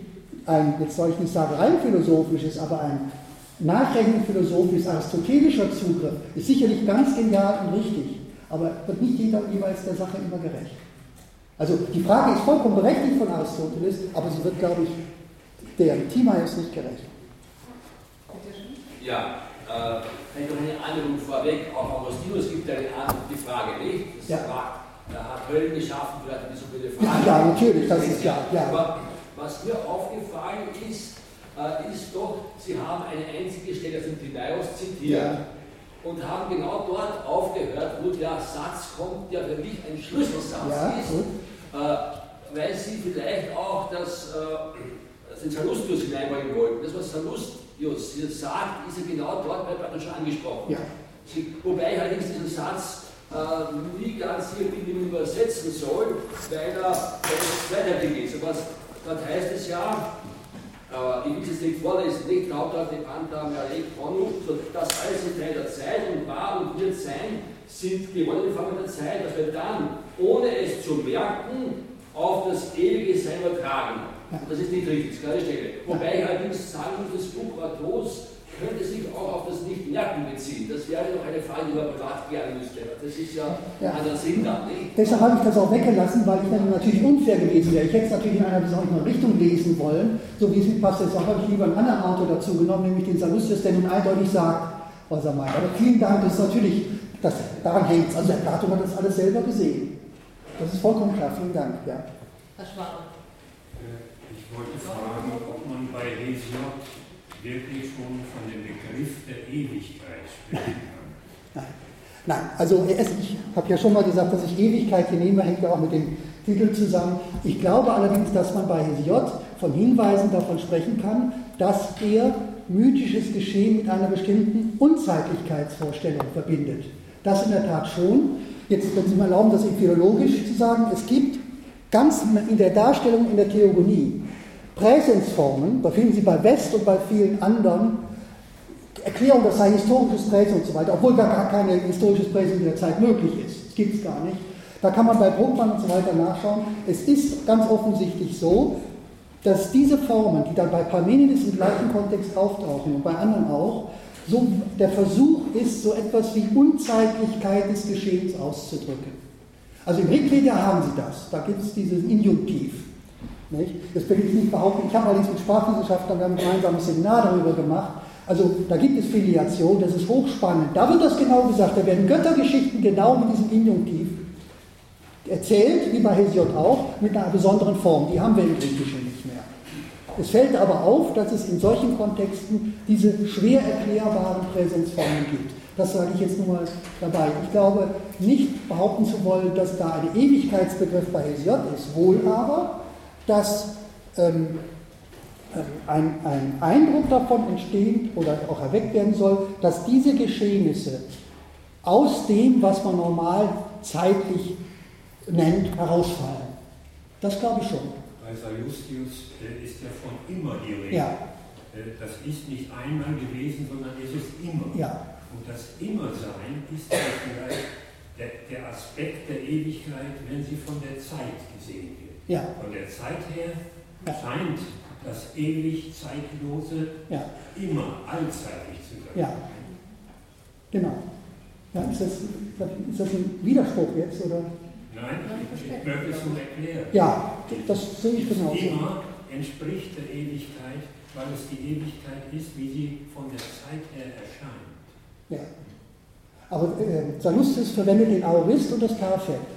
ein, jetzt soll ich nicht sagen rein philosophisches, aber ein nachdenkend philosophisches, aristotelischer Zugriff ist sicherlich ganz genial und richtig, aber wird nicht jeder jeweils der Sache immer gerecht. Also die Frage ist vollkommen berechtigt von Aristoteles, aber sie wird, glaube ich, der Timaeus nicht gerecht. Ja, äh, vielleicht noch eine Anmerkung vorweg. Auch Augustinus gibt eine Antwort auf die Frage nicht. Das ja. fragt, er hat Höllen geschaffen, vielleicht hat so viele Fragen. Ja, ja, natürlich, das ist klar. Ja. Aber was mir aufgefallen ist, äh, ist doch, Sie haben eine einzige Stelle von Timaeus zitiert. Ja. Und haben genau dort aufgehört, wo der Satz kommt, der für mich ein Schlüsselsatz ja, ist, äh, weil Sie vielleicht auch das, äh, den Salustius hineinbringen wollten. Das, was Salustius hier sagt, ist ja genau dort bei Platon schon angesprochen. Ja. Sie, wobei allerdings diesen Satz äh, nie ganz hier wie man übersetzen soll, weil er, weil zweideutig ist. Aber dort heißt es ja, äh, ich will es nicht vorlesen, nicht lauter die Panta so das alles ist Teil der Zeit und war und wird sein, sind gewonnene Formen der Zeit, dass wir dann, ohne es zu merken, auf das ewige Sein übertragen. Das ist nicht richtig, keine Stelle. Wobei ich allerdings sagen muss, das Buch Arthos könnte sich auch auf das Nicht-Merken beziehen. Das wäre doch eine Frage, die man privat klären müsste. Das ist ja, ja. ein Sinn da, nicht? Deshalb habe ich das auch weggelassen, weil ich dann natürlich unfair gewesen wäre. Ich hätte es natürlich in einer besonderen Richtung lesen wollen, so wie es mit passt. Deshalb habe ich lieber einen anderen Autor dazu genommen, nämlich den Salustius, der nun eindeutig sagt, was er meint. Aber vielen Dank, das ist natürlich, das, daran hängt es. Also der Plato hat das alles selber gesehen. Das ist vollkommen klar. Vielen Dank. Ja. Herr Schwaber. Äh, ich wollte fragen, ob man bei Hesiod wirklich schon von dem Begriff der Ewigkeit sprechen kann. Nein. Also ich habe ja schon mal gesagt, dass ich Ewigkeit hier nehme, hängt ja auch mit dem Titel zusammen. Ich glaube allerdings, dass man bei Hesiod von Hinweisen davon sprechen kann, dass er mythisches Geschehen mit einer bestimmten Unzeitlichkeitsvorstellung verbindet. Das in der Tat schon. Jetzt, wenn Sie mir erlauben, das philologisch zu sagen, es gibt ganz in der Darstellung in der Theogonie Präsensformen, da finden Sie bei West und bei vielen anderen Erklärung, das sei historisches Präsen und so weiter, obwohl gar keine historisches Präsen in der Zeit möglich ist. Das gibt es gar nicht. Da kann man bei Bruckmann und so weiter nachschauen. Es ist ganz offensichtlich so, dass diese Formen, die dann bei Parmenides im gleichen Kontext auftauchen und bei anderen auch, so der Versuch ist, so etwas wie Unzeitlichkeit des Geschehens auszudrücken. Also im Rigveda haben Sie das. Da gibt es dieses Injunktiv. Nicht? Das will ich nicht behaupten. Ich habe allerdings mit Sprachwissenschaftlern ein gemeinsames Seminar darüber gemacht. Also da gibt es Filiation, das ist hochspannend. Da wird das genau gesagt. Da werden Göttergeschichten genau mit diesem Injunktiv erzählt, wie bei Hesiod auch, mit einer besonderen Form. Die haben wir im Griechischen nicht mehr. Es fällt aber auf, dass es in solchen Kontexten diese schwer erklärbaren Präsenzformen gibt. Das sage ich jetzt nur mal dabei. Ich glaube nicht behaupten zu wollen, dass da ein Ewigkeitsbegriff bei Hesiod ist. Wohl aber, dass ähm, ähm, ein, ein Eindruck davon entsteht oder auch erweckt werden soll, dass diese Geschehnisse aus dem, was man normal zeitlich nennt, herausfallen. Das glaube ich schon. Bei Salustius äh, ist ja von immer die Rede. Ja. Äh, das ist nicht einmal gewesen, sondern es ist immer. Ja. Und das Immersein ist ja vielleicht der, der Aspekt der Ewigkeit, wenn sie von der Zeit gesehen wird. Ja. Von der Zeit her ja. scheint das ewig Zeitlose ja. immer allzeitig zu sein. Ja, genau. Ja, ist, das, ist das ein Widerspruch jetzt? Oder? Nein, ich, ich möchte es nur erklären. Ja, das sehe ich genauso. Immer entspricht der Ewigkeit, weil es die Ewigkeit ist, wie sie von der Zeit her erscheint. Ja. Aber äh, Salustis verwendet den Aorist und das Perfekt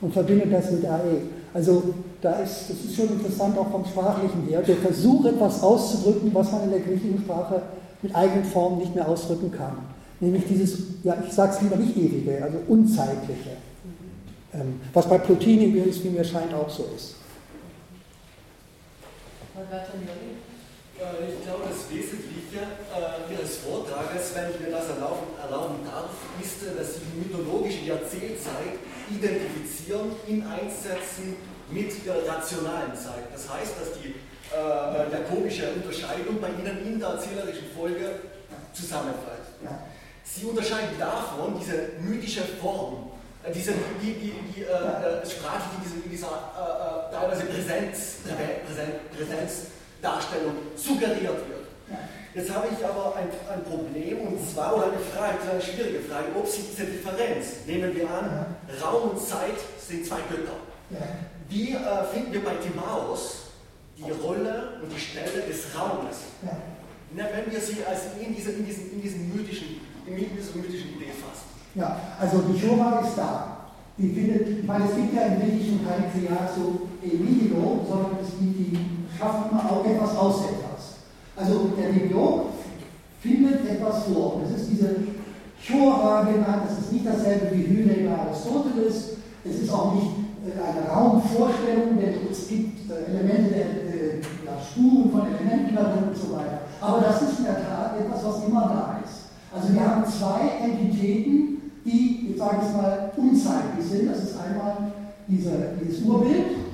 und verbindet das mit AE. Also da ist, das ist schon interessant auch vom Sprachlichen her, der Versuch, etwas auszudrücken, was man in der griechischen Sprache mit eigenen Formen nicht mehr ausdrücken kann. Nämlich dieses, ja, ich sage es lieber nicht ewige, also unzeitliche. Ähm, was bei Plotin übrigens, wie mir scheint, auch so ist. Äh, ich glaube, das Wesentliche äh, Ihres Vortrages, wenn ich mir das erlauben, erlauben darf, ist, äh, dass Sie die mythologische Erzählzeit identifizieren in Einsätzen mit der rationalen Zeit. Das heißt, dass die äh, jakobische Unterscheidung bei Ihnen in der erzählerischen Folge zusammenfällt. Sie unterscheiden davon diese mythische Form, äh, diese, die, die, die äh, äh sprachlich in dieser, in dieser äh, teilweise Präsenz, Präsenz, Präsenzdarstellung suggeriert wird. Jetzt habe ich aber ein, ein, Problem und zwar, oder eine Frage, eine schwierige Frage, ob Sie diese Differenz, nehmen wir an, Raum und Zeit sind zwei Götter. Wie äh, finden wir bei Timaus die Rolle und die Stelle des Raumes? Na, wenn wir sie als in, diese, in, diesen, in, diesen mythischen, in dieser mythischen Idee fassen. Ja, also die Shoah ist da. Die findet, meine, es gibt ja im Griechischen kein Creatio Emilio, sondern es gibt die schaffen immer auch etwas aus etwas. Also der Dialog findet etwas vor. Das ist diese Shoah genannt, das ist nicht dasselbe wie Hühner bei Aristoteles, es ist auch nicht äh, eine Raumvorstellung, denn es gibt äh, Elemente der äh, ja, Spuren von Elementen und so weiter. Aber das ist in der Tat etwas, was immer da ist. Also wir haben zwei Entitäten, die, ich sage es mal, unzeitlich sind. Das ist einmal diese, dieses Urbild,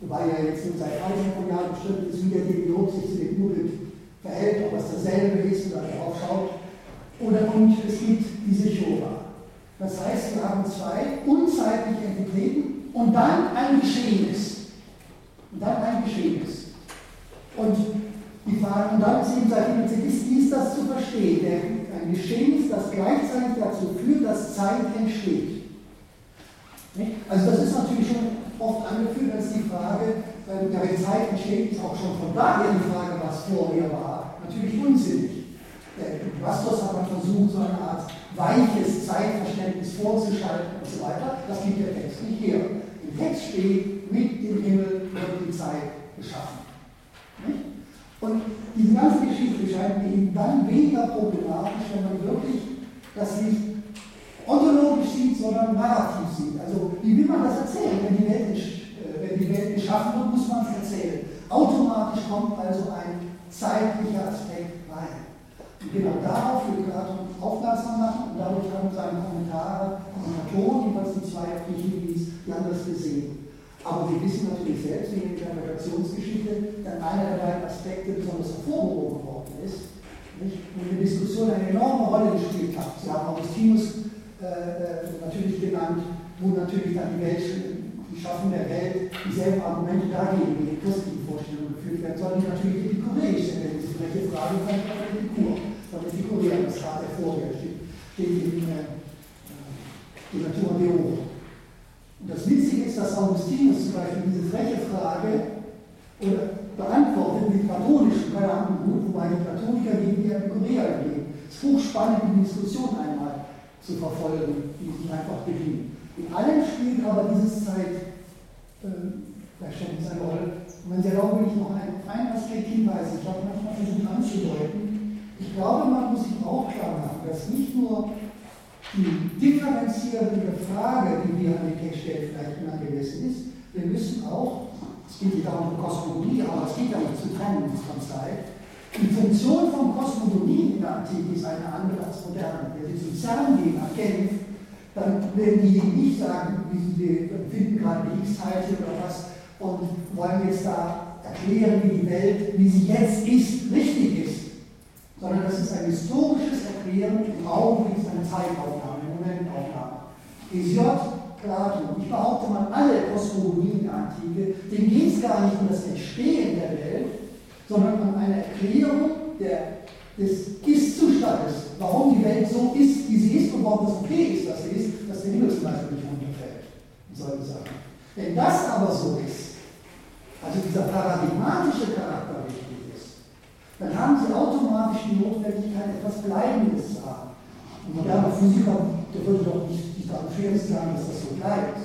wobei ja jetzt nur seit tausend von Jahren bestimmt ist, wie der Dialog sich zu dem Urbild verhält, ob es dasselbe ist oder darauf schaut. Oder und es gibt diese Shoah. Das heißt, wir haben zwei unzeitliche Entitäten und dann ein Geschehnis. Und dann ein Geschehnis. Und die Frage, und dann ist eben seit wie ist das zu verstehen? Der, ein Geschehnis, das gleichzeitig dazu führt, dass Zeit entsteht. Also das ist natürlich schon oft angeführt als die Frage, äh, ja, wenn Zeit entsteht, ist auch schon von daher die Frage, was vorher war, natürlich unsinnig. Äh, Bastos hat man versucht, so eine Art weiches Zeitverständnis vorzuschalten und so weiter. Das gibt der Text nicht her. Im Text steht, mit dem Himmel wird die Zeit geschaffen. Und diese ganze Geschichte scheint mir eben dann weniger problematisch, wenn man wirklich das nicht ontologisch sieht, sondern narrativ sieht. Also wie will man das erzählen? Wenn die Welt, äh, wenn die Welt geschaffen wird, muss man es erzählen. Automatisch kommt also ein zeitlicher Aspekt rein. Und genau darauf will Platon aufmerksam machen und dadurch haben seine Kommentare, Kommentatoren, jeweils die zwei, auf die hinwies, die anders gesehen. Aber wir wissen natürlich selbst, wie in der Interpretationsgeschichte dann einer der beiden Aspekte besonders hervorgehoben worden ist. Nicht? Und in der Diskussion eine enorme Rolle gespielt hat. Sie haben Augustinus natürlich genannt, wo natürlich dann die Welt, die Schaffung der Welt, dieselben Argumente dagegen die christlichen Vorstellungen geführt werden sollen, die natürlich epikureisch sind. Wenn diese freche Frage kommt, dann Epikur. Von Epikureer, das Rat der Vorwehr steht, steht in äh, die Natur Deorum. Und das Witzige ist, dass Augustinus zum Beispiel diese freche Frage oder beantwortet mit platonischen Gedankengut, wobei die Platoniker gegen die Epikureer gehen. Es ist hochspannend, die Diskussion einmal zu verfolgen, die sich einfach bedienen. In allem spielt aber dieses Zeitverständnis äh, eine Rolle. Und wenn Sie erlauben, will ich noch einen, einen Aspekt hinweisen. Ich habe manchmal versucht anzudeuten. Ich glaube, man muss sich auch klar machen, dass nicht nur die differenzierende Frage, die wir an den Text stellen, vielleicht unangemessen ist. Wir müssen auch, es geht nicht darum Kosmologie, aber es geht nicht zu trennen von Zeit. Die Funktion von Kosmogonie in der Antike ist eine andere als moderne. Wenn Sie gehen, nach Genf, dann werden die nicht sagen, wir finden gerade die X-Teilchen oder was und wollen jetzt da erklären, wie die Welt, wie sie jetzt ist, richtig ist sondern das ist ein historisches Erklären im Augenblick eine Zeitaufnahme, eine Momentaufnahme. Hesiod, Platon, ich behaupte mal, alle Kosmogonien der Antike, denen geht es gar nicht um das Entstehen der Welt, sondern um eine Erklärung der, des Ist-Zustandes, warum die Welt so ist, wie sie ist und warum es okay ist, dass sie ist, dass der Himmel nicht runterfällt und solche. Wenn das aber so ist, also dieser paradigmatische Charakter dann haben sie automatisch die Notwendigkeit, etwas Bleibendes zu haben. Und moderne Physiker, der würde doch nicht sich daran scheren sagen, dass das so bleibt.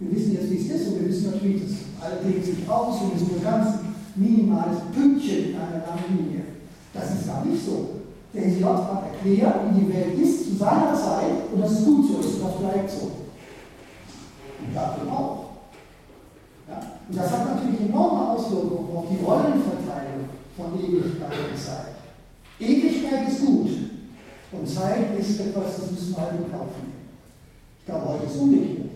Wir wissen jetzt, wie es ist, und wir wissen natürlich, dass alle legen sich aus und ist ein ganz minimales Pünktchen in einer langen Linie. Das ist gar nicht so. Der Hesiod hat erklärt, wie die Welt ist zu seiner Zeit und das ist gut so ist das bleibt so. Und dafür auch. Ja? Und das hat natürlich enorme Auswirkungen auf die Rollenverteilung von Ewigkeit und Zeit. Ewigkeit ist gut und Zeit ist etwas, das müssen wir halt in Kauf nehmen. Ich glaube, heute ist umgekehrt.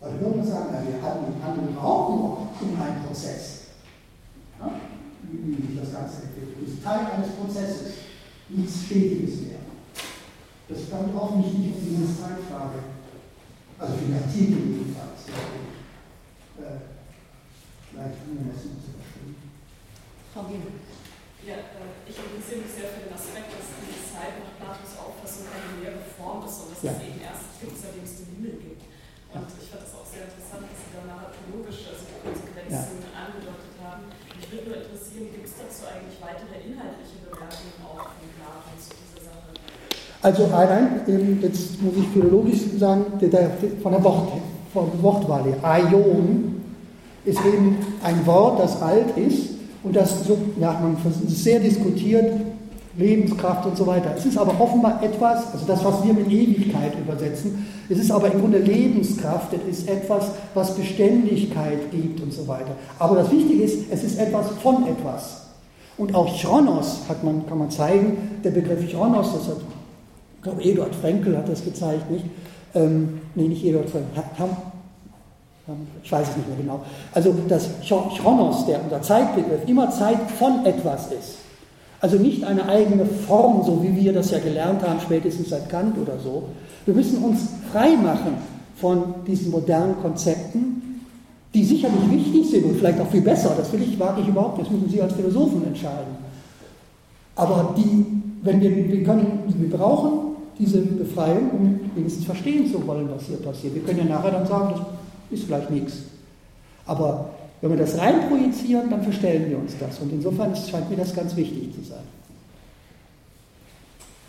Heute würde man sagen, wir handeln auch nur in einem Prozess. Ja? Wie sich das Ganze entwickelt. Das ist Teil eines Prozesses, nichts Stetiges mehr. Das kommt auch nicht, um diese Zeitfrage. Also für die Artikel jedenfalls. Äh, vielleicht angemessen zu verstehen. Frau Giel. Ja, äh, ich interessiere mich sehr für den Aspekt, dass die Zeit nach Platos Auffassung eine leere Form ist und dass ja. es eben erst gibt, seitdem es den Himmel gibt. Und ich fand das auch sehr interessant, dass Sie da narratologisch, also die Konsequenzen ja. angedeutet haben. Würde nur interessieren, gibt es dazu eigentlich weitere inhaltliche Bemerkungen auch von Plato zu dieser Sache? Also nein, jetzt muss ich philologisch sagen, von der Wort, von Wortwahl her, Aion ist eben ein Wort, das alt ist und das so, ja, man sehr diskutiert, Lebenskraft und so weiter. Es ist aber offenbar etwas, also das, was wir mit Ewigkeit übersetzen, es ist aber im Grunde Lebenskraft, es ist etwas, was Beständigkeit gibt und so weiter. Aber das Wichtige ist, es ist etwas von etwas. Und auch Chronos hat man, kann man zeigen, der Begriff Chronos, das hat, ich glaube, Eduard Frenkel hat das gezeigt, nicht? Ähm, nee, nicht Eduard Frenkel, ich weiß es nicht mehr genau. Also, dass Chronos, der unser Zeitbegriff, immer Zeit von etwas ist. Also nicht eine eigene Form, so wie wir das ja gelernt haben, spätestens seit Kant oder so. Wir müssen uns frei machen von diesen modernen Konzepten, die sicherlich wichtig sind und vielleicht auch viel besser. Das will ich, wage ich überhaupt. Das müssen Sie als Philosophen entscheiden. Aber die, wenn wir, wir, können, wir brauchen diese Befreiung, um wenigstens verstehen zu wollen, was hier passiert. Wir können ja nachher dann sagen, das ist vielleicht nichts. Aber wenn wir das rein projizieren, dann verstellen wir uns das. Und insofern scheint mir das ganz wichtig zu sein.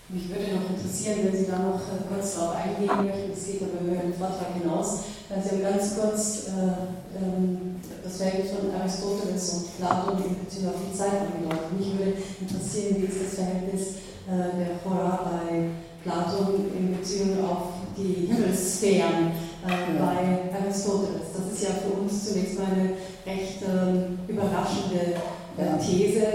Mich würde noch interessieren, wenn Sie da noch äh, kurz darauf eingehen möchten, es geht aber über den Vortrag hinaus, Sie haben ganz kurz äh, ähm, das Verhältnis von Aristoteles und Platon in Bezug auf die Zeit angedeutet. Mich würde interessieren, wie ist das Verhältnis äh, der Hora bei Platon in Bezug auf die Himmelssphären äh, bei Aristoteles. Das ist ja für uns zunächst mal eine recht ähm, überraschende äh, These,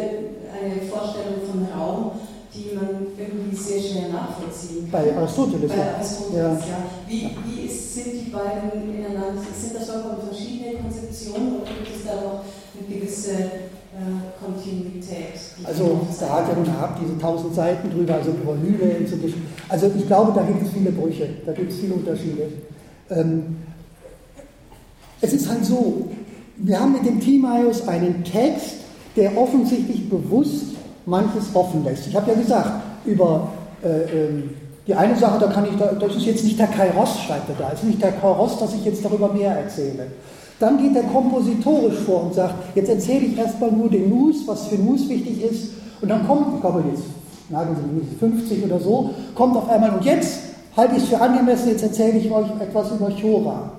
eine Vorstellung von Raum, die man irgendwie sehr schwer nachvollziehen kann. Bei Aristoteles, Bei Aristoteles ja. ja. Wie, wie ist, sind die beiden ineinander, sind das vollkommen verschiedene Konzeptionen oder gibt es da noch eine gewisse äh, Kontinuität? Also da hat ja nun gehabt diese tausend Seiten drüber, also über inzwischen. Also ich glaube, da gibt es viele Brüche, da gibt es viele Unterschiede. Ähm, es ist halt so, wir haben mit dem Timaeus einen Text, der offensichtlich bewusst manches offen lässt. Ich habe ja gesagt, über äh, ähm, die eine Sache, da kann ich, da, das ist jetzt nicht der Kairos, schreibt er da, es ist nicht der Kairos, dass ich jetzt darüber mehr erzähle. Dann geht er kompositorisch vor und sagt, jetzt erzähle ich erstmal nur den Nus, was für Nus wichtig ist, und dann kommt, ich glaube jetzt, nageln Sie mich, 50 oder so, kommt auf einmal, und jetzt halte ich es für angemessen, jetzt erzähle ich euch etwas über Chora.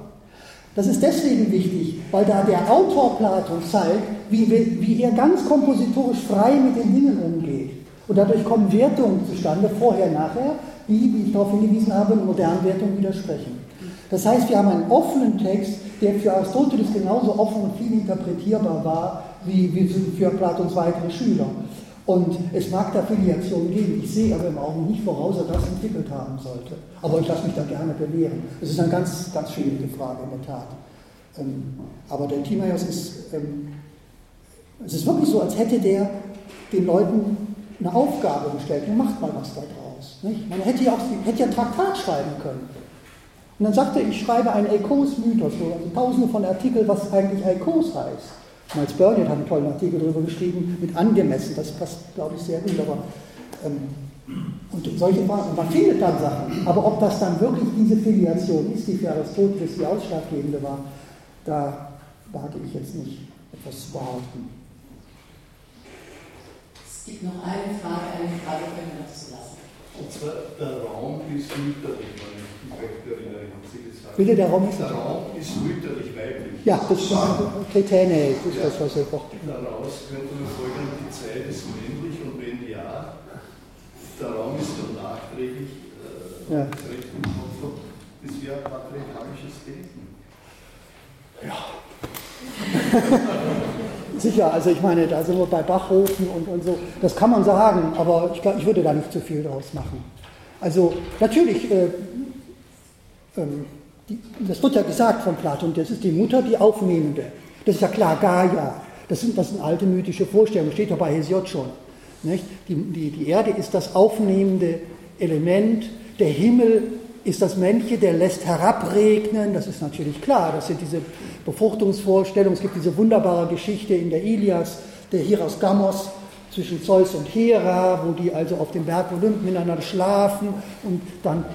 Das ist deswegen wichtig, weil da der Autor Platon zeigt, wie, wie er ganz kompositorisch frei mit den Dingen umgeht. Und dadurch kommen Wertungen zustande, vorher, nachher, die, wie ich darauf hingewiesen habe, modernen Wertungen widersprechen. Das heißt, wir haben einen offenen Text, der für Aristoteles genauso offen und viel interpretierbar war, wie, wie für Platons weitere Schüler. Und es mag da Filiationen geben. Ich sehe aber im Augen nicht, woraus er das entwickelt haben sollte. Aber ich lasse mich da gerne belehren. Es ist eine ganz, ganz schwierige Frage, in der Tat. Ähm, aber der Timaeus ist, ähm, es ist wirklich so, als hätte der den Leuten eine Aufgabe gestellt. Und macht mal was da draus. Nicht? Man hätte ja auch hätte ja ein Traktat schreiben können. Und dann sagte er, ich schreibe einen Eikos-Mythos, also tausende von Artikeln, was eigentlich Eikos heißt. Miles Burnett hat einen tollen Artikel darüber geschrieben, mit angemessen, das passt, glaube ich, sehr gut. Aber, ähm, und solche Fragen, man findet dann Sachen, aber ob das dann wirklich diese Filiation ist, die für Aristoteles die ausschlaggebende war, da wage ich jetzt nicht etwas zu behaupten. Es gibt noch eine Frage, eine Frage können wir dazu lassen. Und zwar, der Raum ist mütterlich, wenn ich mich recht erinnere. Bitte, der Raum ist Der Raum ist mütterlich weiblich. Ja, das ist Kretäne, das ist das, was er braucht. Daraus könnte man folgen, die Zeit ist männlich und wenn ja, der Raum ist dann nachträglich äh, ja. Das wäre patriarchalisches Denken. Ja. <laughs> sicher, also ich meine, da sind wir bei Bachhofen und, und so, das kann man sagen, aber ich, glaub, ich würde da nicht zu viel draus machen. Also natürlich, äh, ähm, die, das wird ja gesagt von Platon, das ist die Mutter, die Aufnehmende. Das ist ja klar, Gaia. Das sind, das sind alte mythische Vorstellungen, steht ja bei Hesiod schon. Nicht? Die, die, die Erde ist das aufnehmende Element, der Himmel ist das Männchen, der lässt herabregnen, das ist natürlich klar, das sind diese Befruchtungsvorstellungen, es gibt diese wunderbare Geschichte in der Ilias, der Hiras Gamos zwischen Zeus und Hera, wo die also auf dem Berg Olymp miteinander schlafen und dann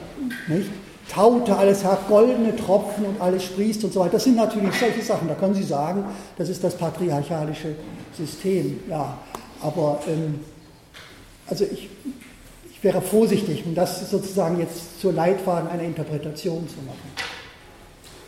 nicht, taute alles herab, goldene Tropfen und alles sprießt und so weiter. Das sind natürlich solche Sachen, da können Sie sagen, das ist das patriarchalische System, ja. Aber ähm, also ich, ich wäre vorsichtig, um das sozusagen jetzt zur Leitfaden einer Interpretation zu machen.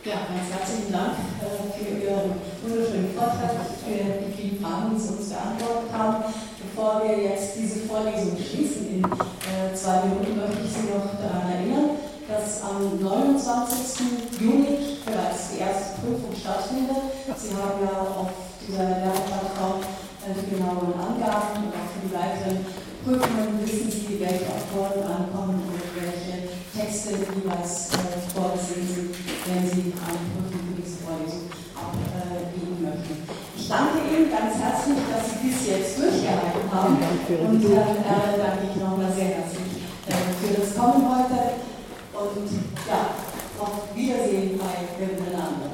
Ja, ganz herzlichen Dank äh, für Ihren wunderschönen Vortrag, für die vielen Fragen, die Sie uns beantwortet haben. Bevor wir jetzt diese Vorlesung schließen in äh, zwei Minuten, möchte ich Sie noch daran erinnern, dass am 29. Juni bereits die erste Prüfung stattfindet. Sie haben ja auf dieser Lernplattform äh, die genauen Angaben und auch für die weiteren Prüfungen wissen Sie, welche Autoren ankommen und welche Texte jeweils äh, vorgesehen sind, wenn Sie eine Prüfung für diese Vorlesung abgeben möchten. Ich danke Ihnen ganz herzlich, dass Sie bis jetzt durchgehalten haben. Und Herrn Erle danke ich nochmal sehr herzlich äh, für das Kommen heute. Und ja, auf Wiedersehen bei Miteinander.